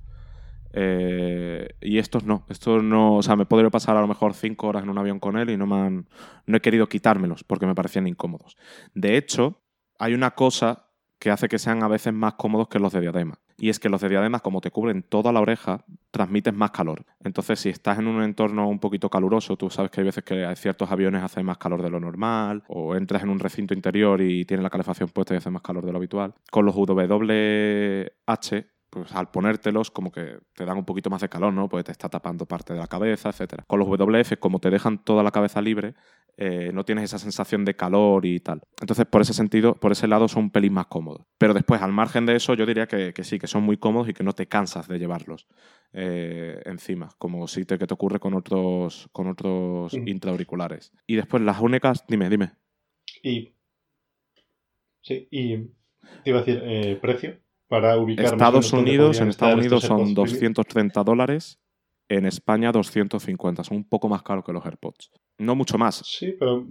Eh, y estos no, estos no, o sea, me podría pasar a lo mejor cinco horas en un avión con él y no me no he querido quitármelos porque me parecían incómodos. De hecho, hay una cosa que hace que sean a veces más cómodos que los de diadema. Y es que los de diadema, como te cubren toda la oreja, transmiten más calor. Entonces, si estás en un entorno un poquito caluroso, tú sabes que hay veces que ciertos aviones hacen más calor de lo normal, o entras en un recinto interior y tienes la calefacción puesta y hace más calor de lo habitual. Con los WH pues al ponértelos como que te dan un poquito más de calor, ¿no? Porque te está tapando parte de la cabeza, etc. Con los WF, como te dejan toda la cabeza libre, eh, no tienes esa sensación de calor y tal. Entonces, por ese sentido, por ese lado son un pelín más cómodos. Pero después, al margen de eso, yo diría que, sí, que son muy cómodos y que no te cansas de llevarlos eh, encima, como si te, que te ocurre con otros, con otros intraauriculares. Y después, las únicas, dime, dime. Y... Sí, y te iba a decir, eh, precio para Estados Unidos, en Estados Unidos son 230 dólares, en España 250, son un poco más caros que los AirPods. No mucho más. Sí, pero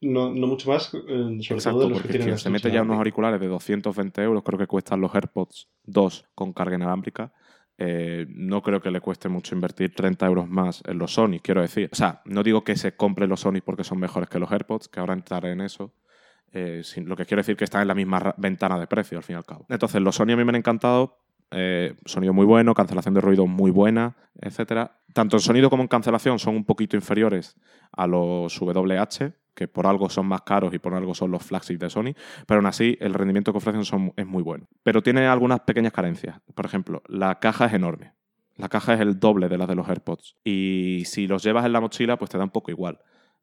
no, mucho más, eh, Exacto, porque quien se mete ya unos auriculares de 220 euros, creo que cuestan los AirPods 2 con carga inalámbrica. Eh, no creo que le cueste mucho invertir 30 euros más en los Sony, quiero decir. O sea, no digo que se compre los Sony porque son mejores que los AirPods, que ahora entraré en eso, eh, lo que quiero decir que están en la misma ventana de precio, al fin y al cabo. Entonces, los Sony a mí me han encantado. Eh, sonido muy bueno, cancelación de ruido muy buena, etc. Tanto en sonido como en cancelación son un poquito inferiores a los WH, que por algo son más caros y por algo son los flagship de Sony, pero aún así el rendimiento que ofrecen son, es muy bueno. Pero tiene algunas pequeñas carencias. Por ejemplo, la caja es enorme. La caja es el doble de la de los AirPods. Y si los llevas en la mochila, pues te da un poco igual.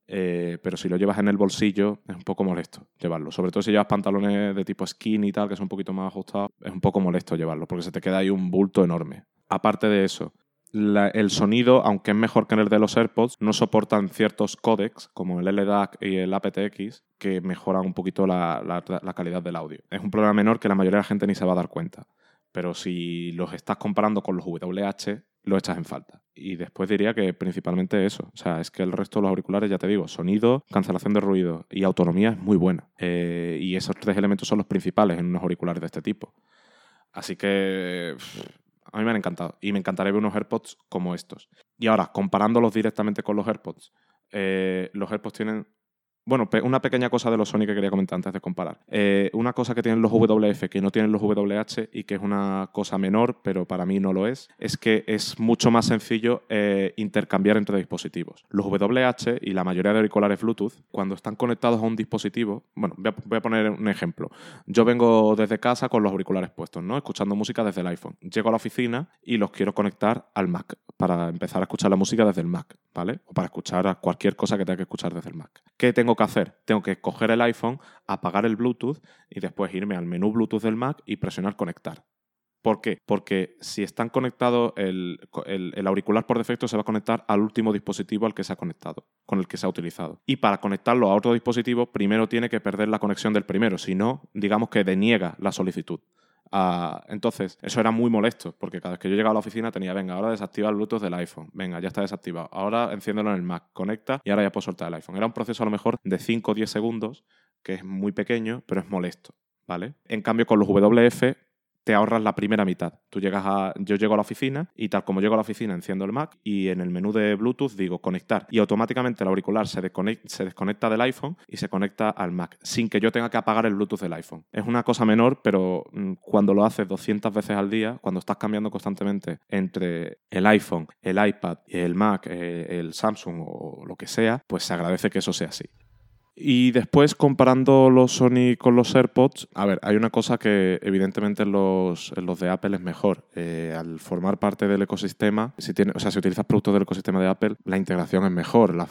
Eh, pero si lo llevas en el bolsillo es un poco molesto llevarlo. Sobre todo si llevas pantalones de tipo skin y tal, que son un poquito más ajustados, es un poco molesto llevarlo, porque se te queda ahí un bulto enorme. Aparte de eso, el sonido, aunque es mejor que en el de los AirPods, no soportan ciertos códecs, como el LDAC y el aptX, que mejoran un poquito la, la calidad del audio. Es un problema menor que la mayoría de la gente ni se va a dar cuenta. Pero si los estás comparando con los WH, lo echas en falta. Y después diría que principalmente eso. O sea, es que el resto de los auriculares, ya te digo, sonido, cancelación de ruido y autonomía es muy buena. Eh, y esos tres elementos son los principales en unos auriculares de este tipo. Así que a mí me han encantado. Y me encantaría ver unos AirPods como estos. Y ahora, comparándolos directamente con los AirPods, eh, los AirPods tienen bueno, una pequeña cosa de los Sony que quería comentar antes de comparar. Eh, una cosa que tienen los WF que no tienen los WH y que es una cosa menor, pero para mí no lo es, es que es mucho más sencillo eh, intercambiar entre dispositivos. Los WH y la mayoría de auriculares Bluetooth, cuando están conectados a un dispositivo, bueno, voy a, poner un ejemplo. Yo vengo desde casa con los auriculares puestos, ¿no? Escuchando música desde el iPhone. Llego a la oficina y los quiero conectar al Mac para empezar a escuchar la música desde el Mac, ¿vale? O para escuchar cualquier cosa que tenga que escuchar desde el Mac. ¿Qué tengo que hacer? Tengo que coger el iPhone, apagar el Bluetooth y después irme al menú Bluetooth del Mac y presionar conectar. ¿Por qué? Porque si están conectados, el, auricular por defecto se va a conectar al último dispositivo al que se ha conectado, con el que se ha utilizado. Y para conectarlo a otro dispositivo, primero tiene que perder la conexión del primero, si no, digamos que deniega la solicitud entonces, eso era muy molesto, porque cada vez que yo llegaba a la oficina tenía, venga, ahora desactiva el Bluetooth del iPhone, venga, ya está desactivado, ahora enciéndelo en el Mac, conecta y ahora ya puedo soltar el iPhone. Era un proceso a lo mejor de 5 o 10 segundos, que es muy pequeño, pero es molesto. ¿Vale? En cambio, con los WF te ahorras la primera mitad. Tú llegas a, yo llego a la oficina y tal como llego a la oficina enciendo el Mac y en el menú de Bluetooth digo conectar y automáticamente el auricular se, se desconecta del iPhone y se conecta al Mac sin que yo tenga que apagar el Bluetooth del iPhone. Es una cosa menor, pero mm, cuando lo haces 200 veces al día, cuando estás cambiando constantemente entre el iPhone, el iPad, el Mac, eh, el Samsung o lo que sea, pues se agradece que eso sea así. Y después, comparando los Sony con los AirPods, a ver, hay una cosa que evidentemente en los, los de Apple es mejor. Eh, al formar parte del ecosistema, si tiene, o sea, si utilizas productos del ecosistema de Apple, la integración es mejor. La,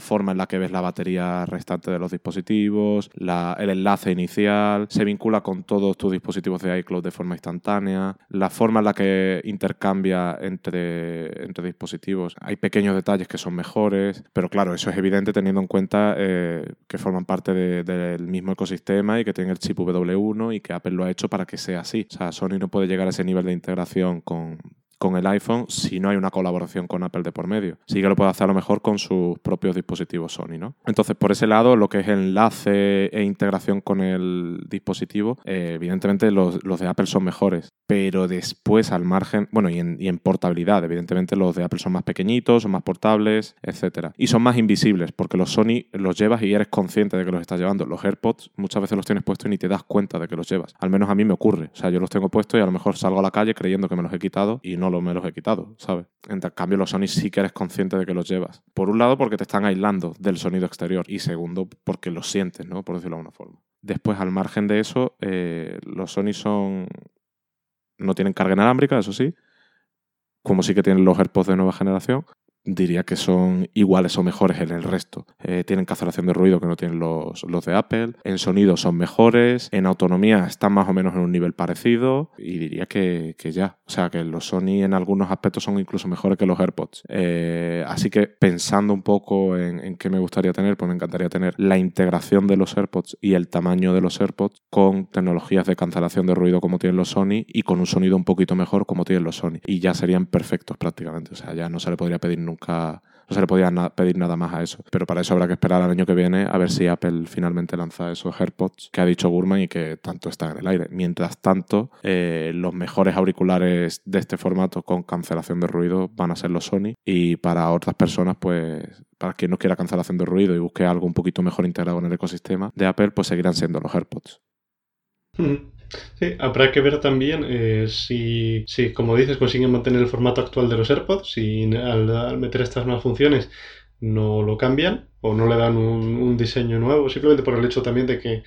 forma en la que ves la batería restante de los dispositivos, la, el enlace inicial, se vincula con todos tus dispositivos de iCloud de forma instantánea, la forma en la que intercambia entre, entre dispositivos. Hay pequeños detalles que son mejores, pero claro, eso es evidente teniendo en cuenta eh, que forman parte del mismo ecosistema y que tienen el chip W1 y que Apple lo ha hecho para que sea así. O sea, Sony no puede llegar a ese nivel de integración con, con el iPhone si no hay una colaboración con Apple de por medio. Sí que lo puede hacer a lo mejor con sus propios dispositivos Sony, ¿no? Entonces, por ese lado, lo que es enlace e integración con el dispositivo, eh, evidentemente los, de Apple son mejores, pero después al margen, bueno, y en, y en, portabilidad, evidentemente los de Apple son más pequeñitos, son más portables, etcétera. Y son más invisibles, porque los Sony los llevas y eres consciente de que los estás llevando. Los AirPods muchas veces los tienes puestos y ni te das cuenta de que los llevas. Al menos a mí me ocurre. O sea, yo los tengo puestos y a lo mejor salgo a la calle creyendo que me los he quitado y no me los he quitado, ¿sabes? En cambio, los Sony sí que eres consciente de que los llevas. Por un lado, porque te están aislando del sonido exterior y segundo, porque los sientes, ¿no? Por decirlo de alguna forma. Después, al margen de eso, eh, los Sony son... no tienen carga inalámbrica, eso sí, como sí que tienen los AirPods de nueva generación, diría que son iguales o mejores en el resto. Eh, tienen cancelación de ruido que no tienen los, los, de Apple. En sonido son mejores. En autonomía están más o menos en un nivel parecido. Y diría que, que ya. O sea, que los Sony en algunos aspectos son incluso mejores que los AirPods. Eh, así que pensando un poco en, en, qué me gustaría tener, pues me encantaría tener la integración de los AirPods y el tamaño de los AirPods con tecnologías de cancelación de ruido como tienen los Sony y con un sonido un poquito mejor como tienen los Sony. Y ya serían perfectos prácticamente. O sea, ya no se le podría pedir nunca nunca, no se le podía pedir nada más a eso. Pero para eso habrá que esperar al año que viene a ver si Apple finalmente lanza esos AirPods que ha dicho Gurman y que tanto están en el aire. Mientras tanto, eh, los mejores auriculares de este formato con cancelación de ruido van a ser los Sony y para otras personas, pues para quien no quiera cancelación de ruido y busque algo un poquito mejor integrado en el ecosistema de Apple, pues seguirán siendo los AirPods. Sí, habrá que ver también eh, si, si, como dices, consiguen mantener el formato actual de los AirPods, si al, meter estas nuevas funciones no lo cambian o no le dan un, diseño nuevo, simplemente por el hecho también de que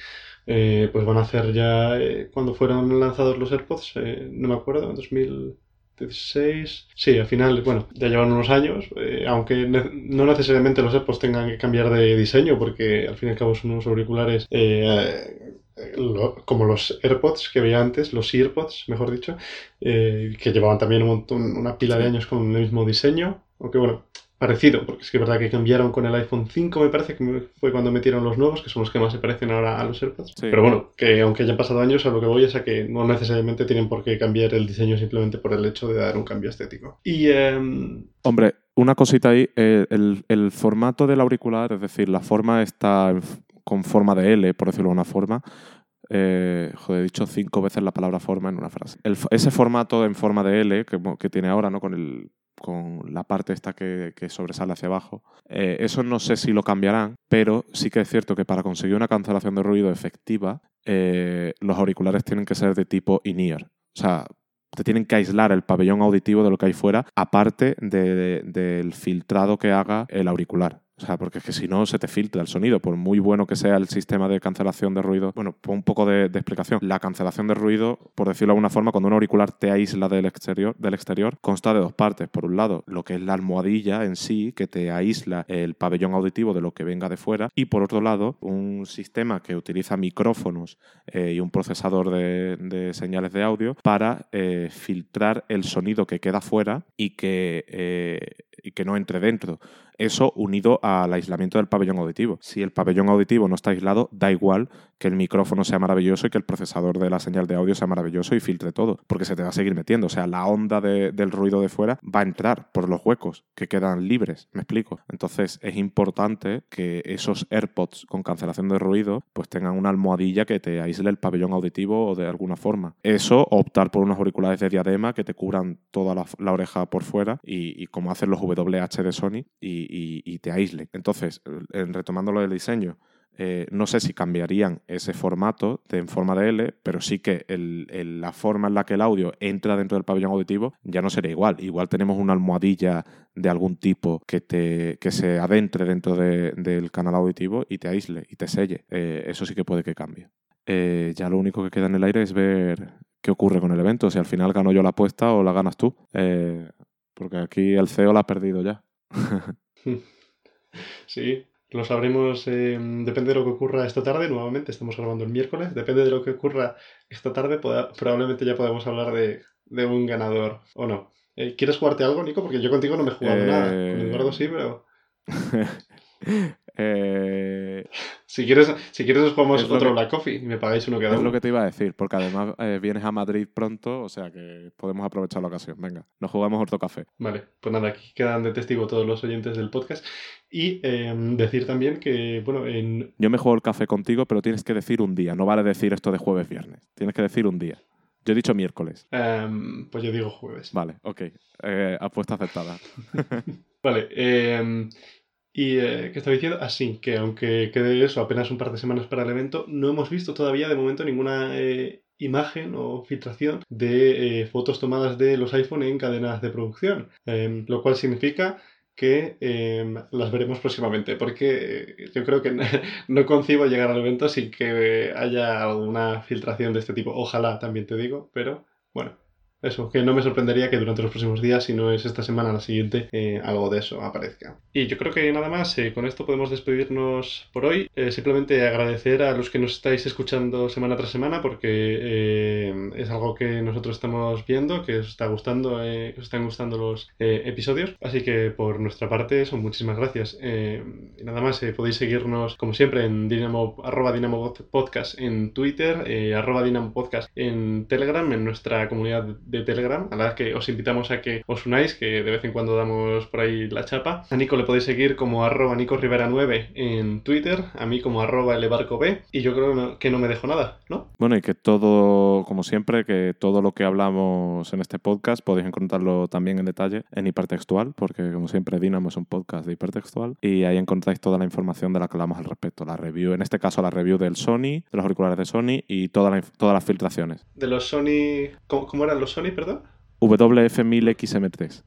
eh, pues van a hacer ya, eh, cuando fueron lanzados los AirPods, no me acuerdo, en 2016, sí, al final, bueno, ya llevan unos años, aunque no necesariamente los AirPods tengan que cambiar de diseño, porque al fin y al cabo son unos auriculares como los AirPods que veía antes, los EarPods, mejor dicho, eh, que llevaban también un montón, una pila de años con el mismo diseño, aunque bueno, parecido, porque es que es verdad que cambiaron con el iPhone 5, me parece que fue cuando metieron los nuevos, que son los que más se parecen ahora a los AirPods. Pero bueno, que aunque hayan pasado años, a lo que voy es a que no necesariamente tienen por qué cambiar el diseño simplemente por el hecho de dar un cambio estético. Y... Em, Hombre, una cosita ahí, eh, el, el, formato del auricular, es decir, la forma está con forma de L, por decirlo de una forma. Eh, joder, he dicho cinco veces la palabra forma en una frase. ese formato en forma de L que, tiene ahora, ¿no? Con, el, con la parte esta que, sobresale hacia abajo. Eh, eso no sé si lo cambiarán, pero sí que es cierto que para conseguir una cancelación de ruido efectiva, eh, los auriculares tienen que ser de tipo in-ear. O sea, te tienen que aislar el pabellón auditivo de lo que hay fuera, aparte del filtrado que haga el auricular. O sea, porque es que si no se te filtra el sonido, por muy bueno que sea el sistema de cancelación de ruido. Bueno, un poco de, explicación. La cancelación de ruido, por decirlo de alguna forma, cuando un auricular te aísla del exterior, del exterior, consta de dos partes. Por un lado, lo que es la almohadilla en sí, que te aísla el pabellón auditivo de lo que venga de fuera. Y por otro lado, un sistema que utiliza micrófonos eh, y un procesador de, señales de audio para eh, filtrar el sonido que queda fuera y que, eh, y que no entre dentro. Eso unido al aislamiento del pabellón auditivo. Si el pabellón auditivo no está aislado, da igual que el micrófono sea maravilloso y que el procesador de la señal de audio sea maravilloso y filtre todo, porque se te va a seguir metiendo. O sea, la onda del ruido de fuera va a entrar por los huecos que quedan libres, me explico. Entonces es importante que esos AirPods con cancelación de ruido pues tengan una almohadilla que te aísle el pabellón auditivo o de alguna forma. Eso, optar por unos auriculares de diadema que te cubran toda la, oreja por fuera y, y como hacen los WH de Sony y, y, te aísle. Entonces, retomando lo del diseño, eh, no sé si cambiarían ese formato de, en forma de L, pero sí que la forma en la que el audio entra dentro del pabellón auditivo ya no sería igual. Igual tenemos una almohadilla de algún tipo que, te, que se adentre dentro del canal auditivo y te aísle y te selle. Eh, eso sí que puede que cambie. Eh, ya lo único que queda en el aire es ver qué ocurre con el evento, si al final gano yo la apuesta o la ganas tú. porque aquí el CEO la ha perdido ya. [laughs] [laughs] Sí, lo sabremos, em, depende de lo que ocurra esta tarde, nuevamente estamos grabando el miércoles, depende de lo que ocurra esta tarde, probablemente ya podemos hablar de, un ganador o no. Eh, ¿Quieres jugarte algo, Nico? Porque yo contigo no me he jugado nada, con Eduardo sí, pero... [laughs] Eh, Si quieres, si quieres os jugamos Es otro que- Black Coffee y me pagáis uno cada es uno. lo que te iba a decir, porque además eh, vienes a Madrid pronto, o sea que podemos aprovechar la ocasión. Venga, nos jugamos otro café. Vale, pues nada, aquí quedan de testigo todos los oyentes del podcast. Y eh, decir también que, bueno, en... Yo me juego el café contigo, pero tienes que decir un día. No vale decir esto de jueves, viernes. Tienes que decir un día. Yo he dicho miércoles. em, pues yo digo jueves. Vale, ok. Apuesta aceptada. [laughs] Vale, em, y eh, ¿qué estaba diciendo? Así que aunque quede eso apenas un par de semanas para el evento, no hemos visto todavía de momento ninguna eh, imagen o filtración de eh, fotos tomadas de los iPhone en cadenas de producción, Em, lo cual significa que em, las veremos próximamente, porque eh, yo creo que [laughs] no concibo llegar al evento sin que haya alguna filtración de este tipo. Ojalá, también te digo, pero bueno. Eso, que no me sorprendería que durante los próximos días, si no es esta semana, la siguiente, eh, algo de eso aparezca. Y yo creo que nada más, eh, con esto podemos despedirnos por hoy. Eh, simplemente agradecer a los que nos estáis escuchando semana tras semana, porque es algo que nosotros estamos viendo, que os está gustando, os están gustando los episodios. Así que por nuestra parte, eso, muchísimas gracias. Nada más, podéis seguirnos, como siempre, en Dinamo, arroba Dinamo Podcast en Twitter, arroba Dinamo Podcast en Telegram, en nuestra comunidad de Telegram, a la que os invitamos a que os unáis, que de vez en cuando damos por ahí la chapa. A Nico le podéis seguir como arroba Nico Rivera 9 en Twitter, a mí como arroba Elebarco B, y yo creo que no, me dejo nada, ¿no? Bueno, y que todo, como siempre, que todo lo que hablamos en este podcast podéis encontrarlo también en detalle en hipertextual, porque como siempre Dynamo es un podcast de hipertextual y ahí encontráis toda la información de la que hablamos al respecto. La review, en este caso la review del Sony, de los auriculares de Sony y toda la todas las filtraciones. De los Sony... ¿Cómo, cómo eran los Sony, perdón? WF1000XM3.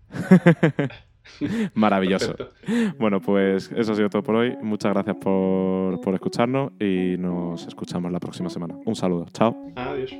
[laughs] Maravilloso. Perfecto. Bueno, pues eso ha sido todo por hoy. Muchas gracias por, por escucharnos y nos escuchamos la próxima semana. Un saludo. Chao. Adiós.